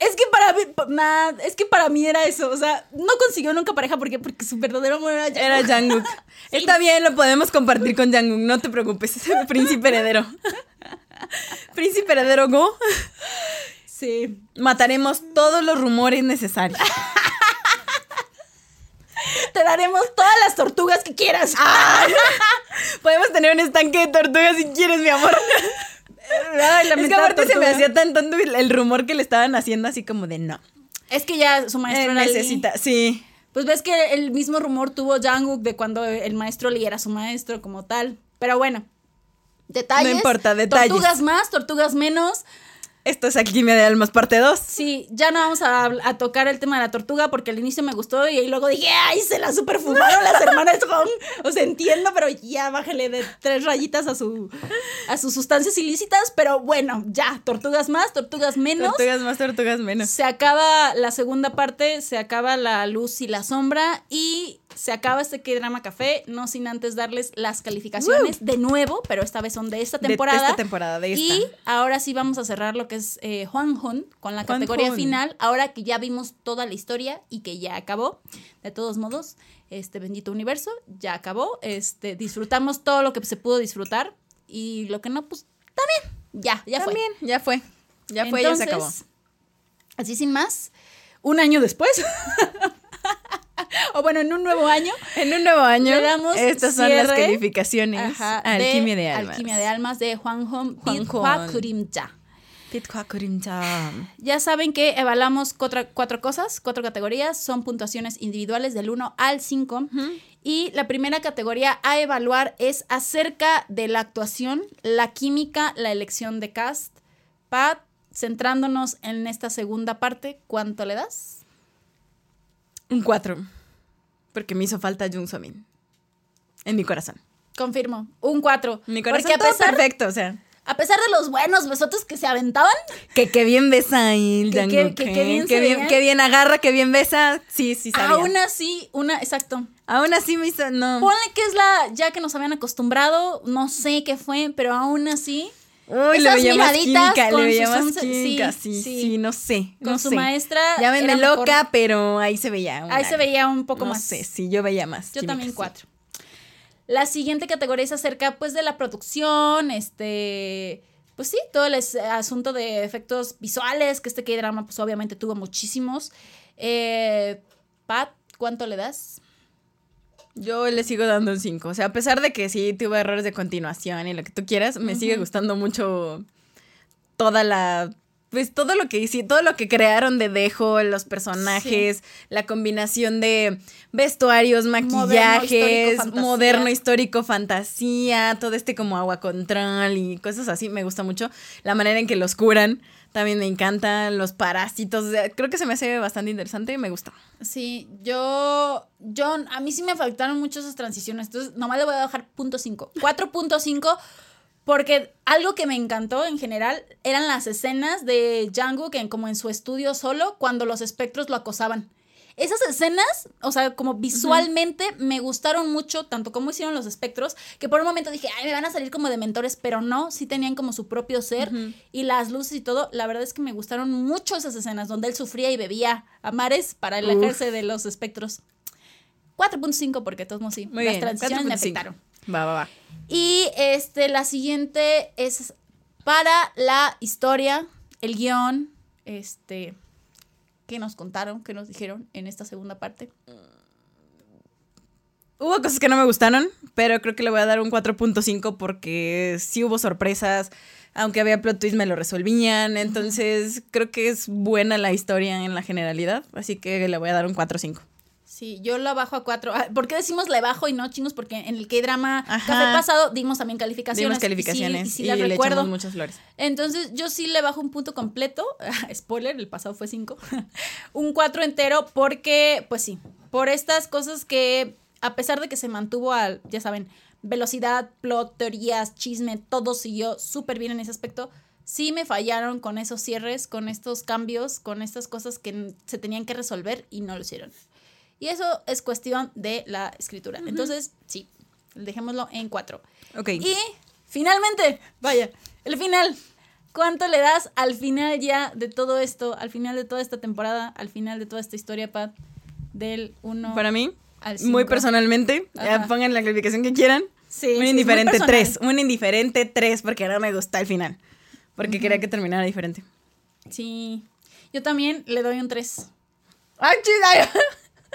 Es que para mí, nah, es que para mí era eso, o sea, no consiguió nunca pareja porque, porque su verdadero amor era Jungkook. Era Jungkook. Está bien, lo podemos compartir con Jungkook, no te preocupes, es el príncipe heredero. príncipe heredero Go. Sí. Mataremos todos los rumores necesarios. Te daremos todas las tortugas que quieras. Podemos tener un estanque de tortugas si quieres, mi amor. Ay, la es que aparte se me tortuga. hacía tan tonto el, rumor que le estaban haciendo así como de no. Es que ya su maestro Eh, era Lee. necesita, sí. Pues ves que el mismo rumor tuvo Jungkook de cuando el maestro Lee era su maestro como tal. Pero bueno, detalles. No importa, detalles. Tortugas más, tortugas menos. Esto es Alquimia de Almas, parte 2. Sí, ya no vamos a, a, tocar el tema de la tortuga porque al inicio me gustó y luego dije, ¡ay! Se la superfumaron las hermanas Hong. O sea, entiendo, pero ya bájale de tres rayitas a, su, a sus sustancias ilícitas. Pero bueno, ya, tortugas más, tortugas menos. Tortugas más, tortugas menos. Se acaba la segunda parte, se acaba la luz y la sombra y se acaba este K-Drama Café, no sin antes darles las calificaciones de nuevo, pero esta vez son de esta temporada. De, esta temporada, de esta. Y ahora sí vamos a cerrar lo que es eh, Juan Hon con la categoría final, ahora que ya vimos toda la historia y que ya acabó. De todos modos, este bendito universo ya acabó. Este, disfrutamos todo lo que se pudo disfrutar y lo que no, pues también, ya, ya también, fue. ya fue. Ya fue, ya se acabó. Así sin más, un año después. o bueno, en un nuevo año. En un nuevo año. estas son las calificaciones. Alquimia de, Almas. Alquimia de Almas de Juan Hong Kurimcha. Ya saben que evaluamos cuatro, cuatro, cosas, cuatro categorías, son puntuaciones individuales del 1 al 5. Y la primera categoría a evaluar es acerca de la actuación, la química, la elección de cast. Pat, centrándonos en esta segunda parte, ¿cuánto le das? Un 4. Porque me hizo falta Jung Somin. En mi corazón. Confirmo. Un 4. Mi corazón porque a pesar, perfecto, o sea. A pesar de los buenos besotes que se aventaban. Que, qué bien besa il que, que, que, bien, que bien, que bien agarra, que bien besa. Sí, sí, sabía. Aún así, una, exacto. Aún así me hizo, no. Ponle que es la, ya que nos habían acostumbrado, no sé qué fue, pero aún así. Uy, le veía más química, le veía más química, sí, sí, sí, no sé. Con su maestra. Ya me loca, pero ahí se veía. ahí se veía un poco no más. sé, sí, yo veía más. Yo también cuatro. La siguiente categoría es acerca, pues, de la producción, este pues sí, todo el asunto de efectos visuales, que este K-drama, pues obviamente tuvo muchísimos. Eh, Pat, ¿cuánto le das? Yo le sigo dando un 5. O sea, a pesar de que sí tuvo errores de continuación y lo que tú quieras, me sigue gustando mucho toda la pues todo lo que hice, todo lo que crearon de Dejo, los personajes, la combinación de vestuarios, maquillajes, moderno, histórico, fantasía, todo este como agua control y cosas así, me gusta mucho. La manera en que los curan también me encantan, los parásitos, creo que se me hace bastante interesante y me gusta. Sí, yo, yo, a mí sí me faltaron mucho esas transiciones, entonces nomás le voy a dejar punto 5. 4.5 porque algo que me encantó en general eran las escenas de Django que como en su estudio solo cuando los espectros lo acosaban. Esas escenas, o sea, como visualmente me gustaron mucho, tanto como hicieron los espectros, que por un momento dije, ay, me van a salir como de mentores, pero no, sí tenían como su propio ser y las luces y todo. La verdad es que me gustaron mucho esas escenas donde él sufría y bebía a mares para alejarse de los espectros. 4.5 porque todos sí, las transiciones me afectaron. Va, va, va. Y este, la siguiente es para la historia, el guion, este, ¿qué nos contaron, qué nos dijeron en esta segunda parte? Hubo cosas que no me gustaron, pero creo que le voy a dar un 4.5 porque sí hubo sorpresas, aunque había plot twist me lo resolvían, entonces creo que es buena la historia en la generalidad, así que le voy a dar un 4.5. Sí, yo la bajo a cuatro. Ah, ¿Por qué decimos le bajo y no chingos? Porque en el K-drama café pasado dimos también calificaciones. Dimos calificaciones y, le echamos muchas flores. Entonces, yo sí le bajo un punto completo. Spoiler, el pasado fue cinco. un cuatro entero porque, pues sí, por estas cosas que, a pesar de que se mantuvo al, ya saben, velocidad, plot, teorías, chisme, todo siguió súper bien en ese aspecto sí me fallaron con esos cierres, con estos cambios, con estas cosas que se tenían que resolver y no lo hicieron. Y eso es cuestión de la escritura. Entonces, sí, dejémoslo en cuatro. Ok. Y finalmente, vaya, el final. ¿Cuánto le das al final ya de todo esto, al final de toda esta temporada, al final de toda esta historia, Pat? Del 1 Para mí, muy personalmente, ya pongan la calificación que quieran. Sí, un indiferente 3, un indiferente 3 porque no me gusta el final. Porque quería que terminara diferente. Sí. Yo también le doy un 3. ¡Ay, chida!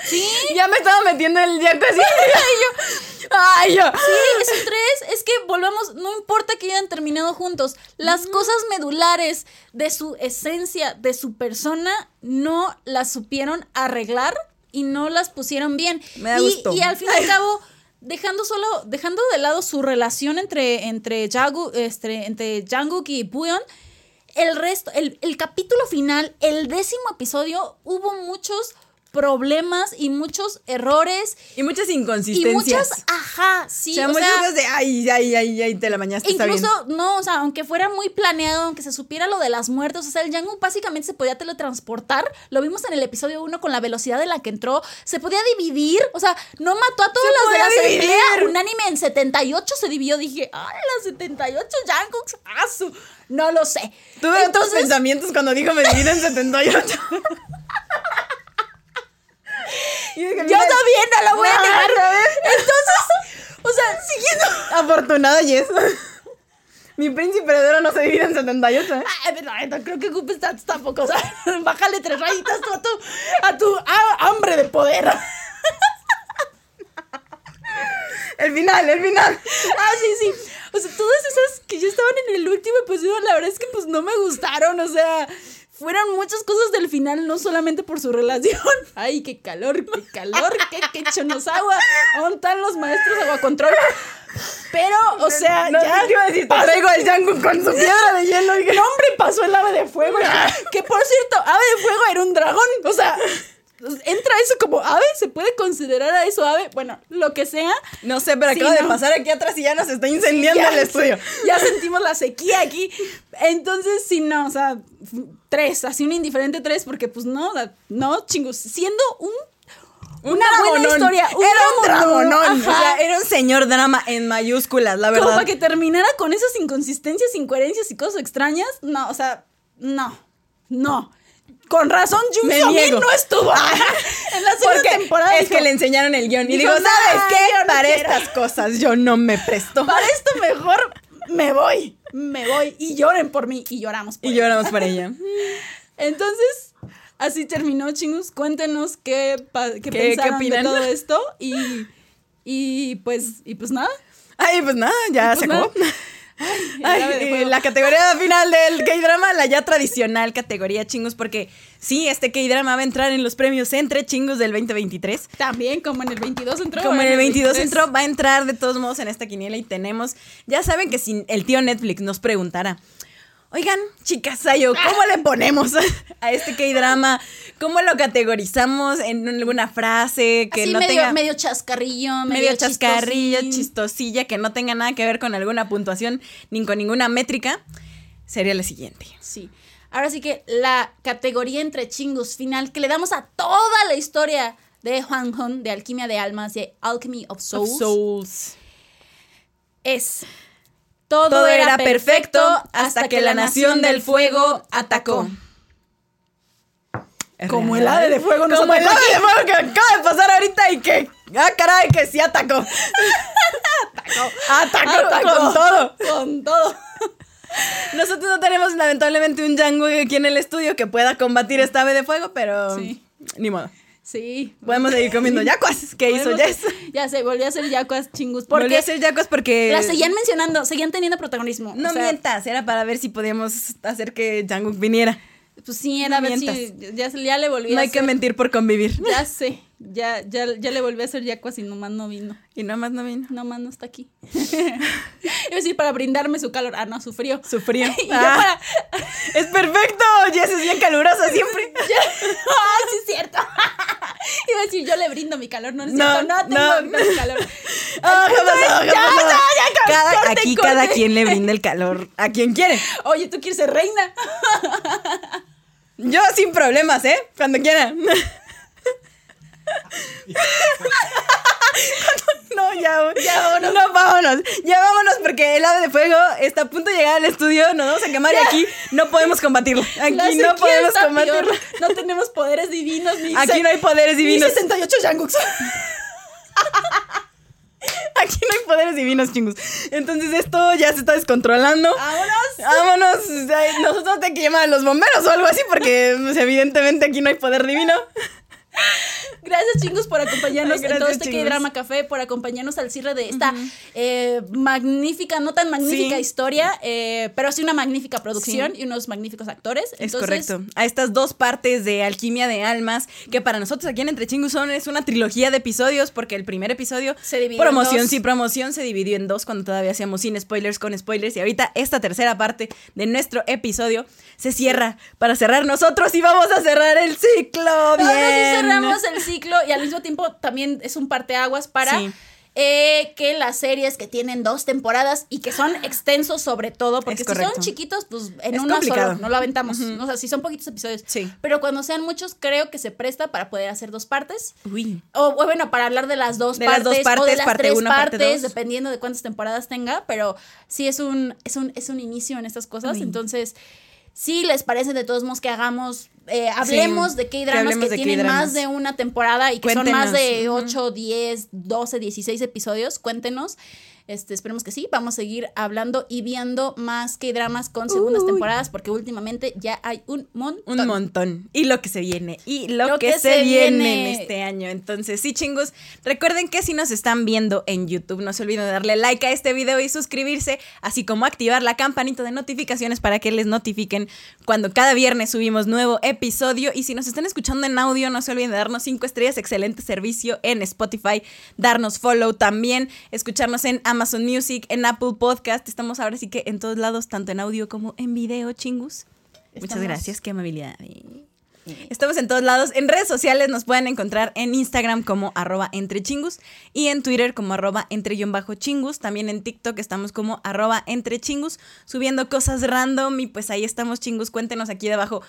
Sí. Ya me estaba metiendo en el llanto así. Ay, yo. Sí, es un tres. Es que volvamos, no importa que hayan terminado juntos. Las cosas medulares de su esencia, de su persona, no las supieron arreglar y no las pusieron bien. Me da y, y al fin y al cabo dejando solo, dejando de lado su relación entre, entre, Jagu, este, entre Janguk y Buyeon, el resto, el, el capítulo final, el décimo episodio, hubo muchos problemas y muchos errores. Y muchas Y inconsistencias. muchas, ajá, sí. o sea, o muchas sea, cosas de ay, ay, ay, ay, te la bañaste, está bien. Incluso, no, o sea, aunque fuera muy planeado, aunque se supiera lo de las muertes, o sea, el Django básicamente se podía teletransportar. Lo vimos en el episodio 1 con la velocidad de la que entró. Se podía dividir, o sea, no mató a todas Se las de la dividir. asamblea. Unánime en 78 se dividió. Dije, ay, las 78 Django, ah, su- No lo sé. Tuve otros Entonces, pensamientos cuando dijo me dividen en 78. Dije, yo mira, también no lo voy a no, negar. Entonces, o sea, siguiendo. Afortunada Jess. Mi príncipe heredero no se divide en 78, ¿eh? Ay, pero ay, no creo que ocupes tantos tampoco. O sea, bájale tres rayitas tú a tu, a tu ah, hambre de poder. El final, el final. Ah, sí, sí. O sea, todas esas que ya estaban en el último episodio, la verdad es que pues no me gustaron. O sea, fueron muchas cosas del final, no solamente por su relación. Ay, qué calor, qué calor, qué, qué chonos agua. ¿Dónde están los maestros agua control? Pero, o sea, no, ya. te iba a decir, te traigo al Django con su piedra de hielo. y El hombre pasó el ave de fuego. Que por cierto, ave de fuego era un dragón. O sea, entra eso como ave. ¿Se puede considerar a eso ave? Bueno, lo que sea. No sé, pero Sí, acaba de pasar aquí atrás y ya nos está incendiando Ya- el estudio. Ya sentimos la sequía aquí. Entonces, sí, no, o sea, tres, así un indiferente tres, porque pues no, no, chingos, siendo un, una buena historia. Un era un dramonón. O sea, era un señor drama en mayúsculas, la Como verdad. para que terminara con esas inconsistencias, incoherencias y cosas extrañas. No, o sea, no, no. Con razón, Jung Me niego. no estuvo en la segunda Porque temporada. es dijo, que le enseñaron el guion. Y dijo, digo, ¿sabes "Nah, qué? no Para quiero". estas cosas yo no me presto. Para esto mejor me voy, me voy. Y lloren por mí. Y lloramos por Y ella. lloramos por ella. Entonces, así terminó, chingus. Cuéntenos qué, qué, ¿Qué- pensaron qué opinan? de todo esto. Y, y pues, y pues nada. Ay, pues nada, ya Y pues se nada. acabó. el Ay, eh, la categoría final del K-drama, la ya tradicional categoría chingos, porque sí, este K-drama va a entrar en los premios entre chingos del 2023. También, como en el 22 entró. Como en el 22 23. entró, va a entrar de todos modos en esta quiniela y tenemos, ya saben que si el tío Netflix nos preguntara, oigan, chicas, Sayo, ¿cómo le ponemos a este K-drama? ¿Cómo lo categorizamos en alguna frase que Así no medio, tenga medio chascarrillo, medio, medio chascarrillo, chistosilla, que no tenga nada que ver con alguna puntuación ni con ninguna métrica? Sería la siguiente. Sí. Ahora sí que la categoría entre chingus final que le damos a toda la historia de Juan Hon, de Alquimia de Almas, de Alchemy of Souls, Of Souls. es todo, Todo era perfecto hasta que la nación del fuego atacó. Es Como real. el ave de fuego nos Como el ave de fuego que acaba de pasar ahorita y que. ¡Ah, caray! Que sí atacó. atacó. Atacó, con todo. Con todo. Nosotros no tenemos lamentablemente un Django aquí en el estudio que pueda combatir esta ave de fuego, pero. Sí. Ni modo. Sí. Podemos seguir comiendo yacuas. ¿Qué hizo Jess? Ya sé, volvió a ser yacuas chingus. Volví Porque a hacer yacuas porque. la seguían mencionando, seguían teniendo protagonismo. No o sea, mientas, era para ver si podíamos hacer que Django viniera. Pues sí, era No ver si mientas. ya, ya le volví No a hay que hacer- mentir por convivir. Ya sé, ya, ya, ya le volví a hacer yacuas y nomás no vino. Y nomás no vino. Nomás no está aquí. Iba a decir para brindarme su calor. Ah, no, su frío. Su frío. Y yo Ah, Es perfecto. Jess es bien calurosa siempre. ¡Ah, sí es cierto! Iba a decir, yo le brindo mi calor. No, no es No, cierto, no tengo no. mi calor. Ah, ya, ya, Cada- corte, aquí corte. cada quien le brinda el calor a quien quiere. Oye, ¿tú quieres ser reina? Yo sin problemas, ¿eh? Cuando quieran. No, ya, Ya, vámonos. No, vámonos. Ya vámonos porque el ave de fuego está a punto de llegar al estudio. Nos vamos a quemar y aquí no podemos combatirlo. Aquí no podemos combatirlo. peor. No tenemos poderes divinos ni Aquí no hay poderes ni divinos. 68 Yanguks. Aquí no hay poderes divinos, chingos. Entonces esto ya se está descontrolando. Vámonos. Vámonos. Nosotros tenemos que llamar a los bomberos o algo así porque pues, evidentemente aquí no hay poder divino. Gracias, chingos, por acompañarnos Ay, en todo gracias, este chingos. K-Drama Café, por acompañarnos al cierre de esta eh, magnífica, no tan magnífica Sí. historia, eh, pero sí una magnífica producción y unos magníficos actores. Es correcto. A estas dos partes de Alquimia de Almas, que para nosotros aquí en Entre Chingus son es una trilogía de episodios, porque el primer episodio, Se dividió en promoción, dos. sí, promoción, se dividió en dos cuando todavía hacíamos sin spoilers, con spoilers, y ahorita esta tercera parte de nuestro episodio se cierra para cerrar nosotros y vamos a cerrar el ciclo. Bien. Ahora sí cerramos el ciclo y al mismo tiempo también es un parteaguas para Sí. eh, que las series que tienen dos temporadas y que son extensos sobre todo, porque si son chiquitos, pues en Es una complicado. sola no lo aventamos. O sea, si son poquitos episodios. Sí. Pero cuando sean muchos, creo que se presta para poder hacer dos partes. Uy. O, bueno, para hablar de las dos De las partes. dos o de partes, las parte tres uno, parte partes, dependiendo de cuántas temporadas tenga. Pero sí es un, es un, es un inicio en estas cosas. Uy. Entonces, sí les parece de todos modos que hagamos, eh, hablemos de que K-dramas que, de tienen más de una temporada y que son más Cuéntenos. de Ujú. 8, 10, 12, 16 episodios. Cuéntenos. Este, esperemos que sí. Vamos a seguir hablando y viendo más K-dramas con segundas Uy. temporadas porque últimamente ya hay un montón. Un montón. Y lo que se viene. Y lo, Lo que, que se, se viene, viene. en este año. Entonces, sí, chingos. Recuerden que si nos están viendo en YouTube, no se olviden de darle like a este video y suscribirse, así como activar la campanita de notificaciones para que les notifiquen cuando cada viernes subimos nuevo episodio. Y si nos están escuchando en audio, no se olviden de darnos cinco estrellas, excelente servicio en Spotify, darnos follow también, escucharnos en Amazon Music, en Apple Podcast. Estamos ahora sí que en todos lados, tanto en audio como en video, chingus. Muchas gracias, qué amabilidad. Estamos en todos lados. En redes sociales nos pueden encontrar en Instagram como arroba entrechingus y en Twitter como arroba entre-chingus. También en TikTok estamos como arroba entrechingus, subiendo cosas random y pues ahí estamos chingus. Cuéntenos aquí debajo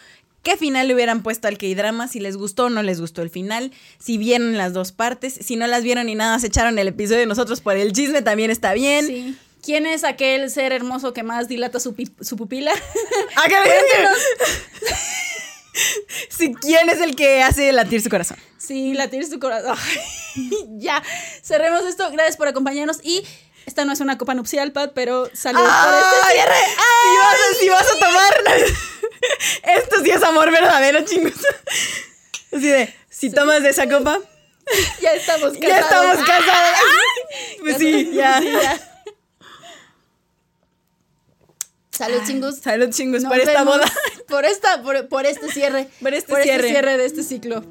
qué final le hubieran puesto al K-drama, si les gustó o no les gustó el final, si vieron las dos partes, si no las vieron y nada, se echaron el episodio de nosotros por el chisme, también está bien. Sí. ¿Quién es aquel ser hermoso que más dilata su, pi- su pupila? ¡Ah, qué bien! Si quién es el que hace latir su corazón. Sí, latir su corazón. Ya, cerremos esto. Gracias por acompañarnos. Y esta no es una copa nupcial, Pat, pero salud por este ¡Ay! cierre. Si vas, a, si vas a tomar. Esto sí es amor verdadero, chingos. Así de, si tomas de esa copa, Ya estamos casados. ya estamos casados. Pues sí, ya. Sí, ya. Salud, chingos. Salud, chingos, Nos por esta boda. Por esta, por, por este cierre. Por este cierre. cierre de este ciclo.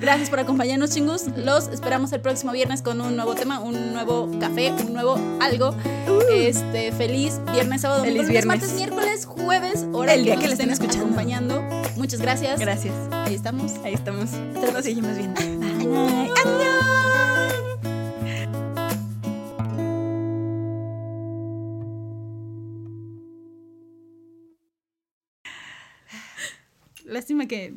Gracias por acompañarnos, chingos. Los esperamos el próximo viernes con un nuevo tema, un nuevo café, un nuevo algo. Este, feliz viernes, sábado, Uh. Feliz viernes. martes, miércoles, jueves, hora El día que le estén escuchando. acompañando. Muchas gracias. Gracias. Ahí estamos. Ahí estamos. Nos seguimos viendo. Bye. Lástima que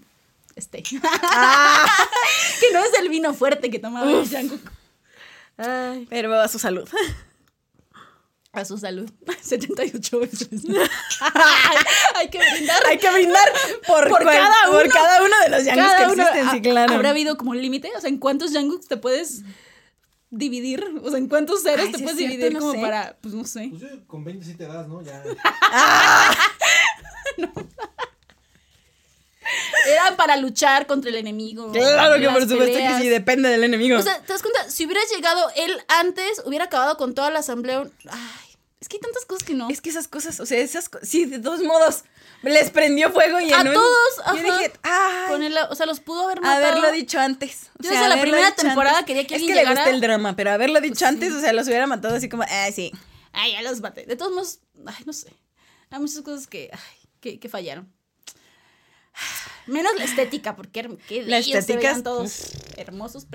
esté. Ah. que no es el vino fuerte que tomaba el Jungkook. Ay, Pero a su salud. a su salud. 78 veces. Hay que brindar. Hay que brindar por, Por cual- cada por uno. cada uno de los yangus que uno- existen, sí, ¿ha- claro. ¿Habrá habido como un límite? O sea, ¿en cuántos Jungkooks te puedes dividir? O sea, ¿en cuántos ceros Ay, te puedes es cierto, dividir no como sé. para, pues no sé. Pues yo con 20 sí te das, ¿no? Ya. Era para luchar contra el enemigo. Claro que por supuesto peleas. que sí, depende del enemigo. O sea, ¿te das cuenta? Si hubiera llegado él antes, hubiera acabado con toda la asamblea. Ay, es que hay tantas cosas que no. Es que esas cosas, o sea, esas co- sí, de todos modos, les prendió fuego y en A un- todos, Yo ajá. dije, ay, Con el, o sea, los pudo haber matado. haberlo dicho antes. O Yo sea, desde la primera dicho temporada antes. quería que Es alguien que le llegara- gusta el drama, pero haberlo dicho Pues antes, sí. o sea, los hubiera matado así como, ah, sí. Ay, ya los maté. De todos modos, ay, no sé. Hay muchas cosas que, ay, que, que fallaron. Menos la estética, porque La estética todos hermosos.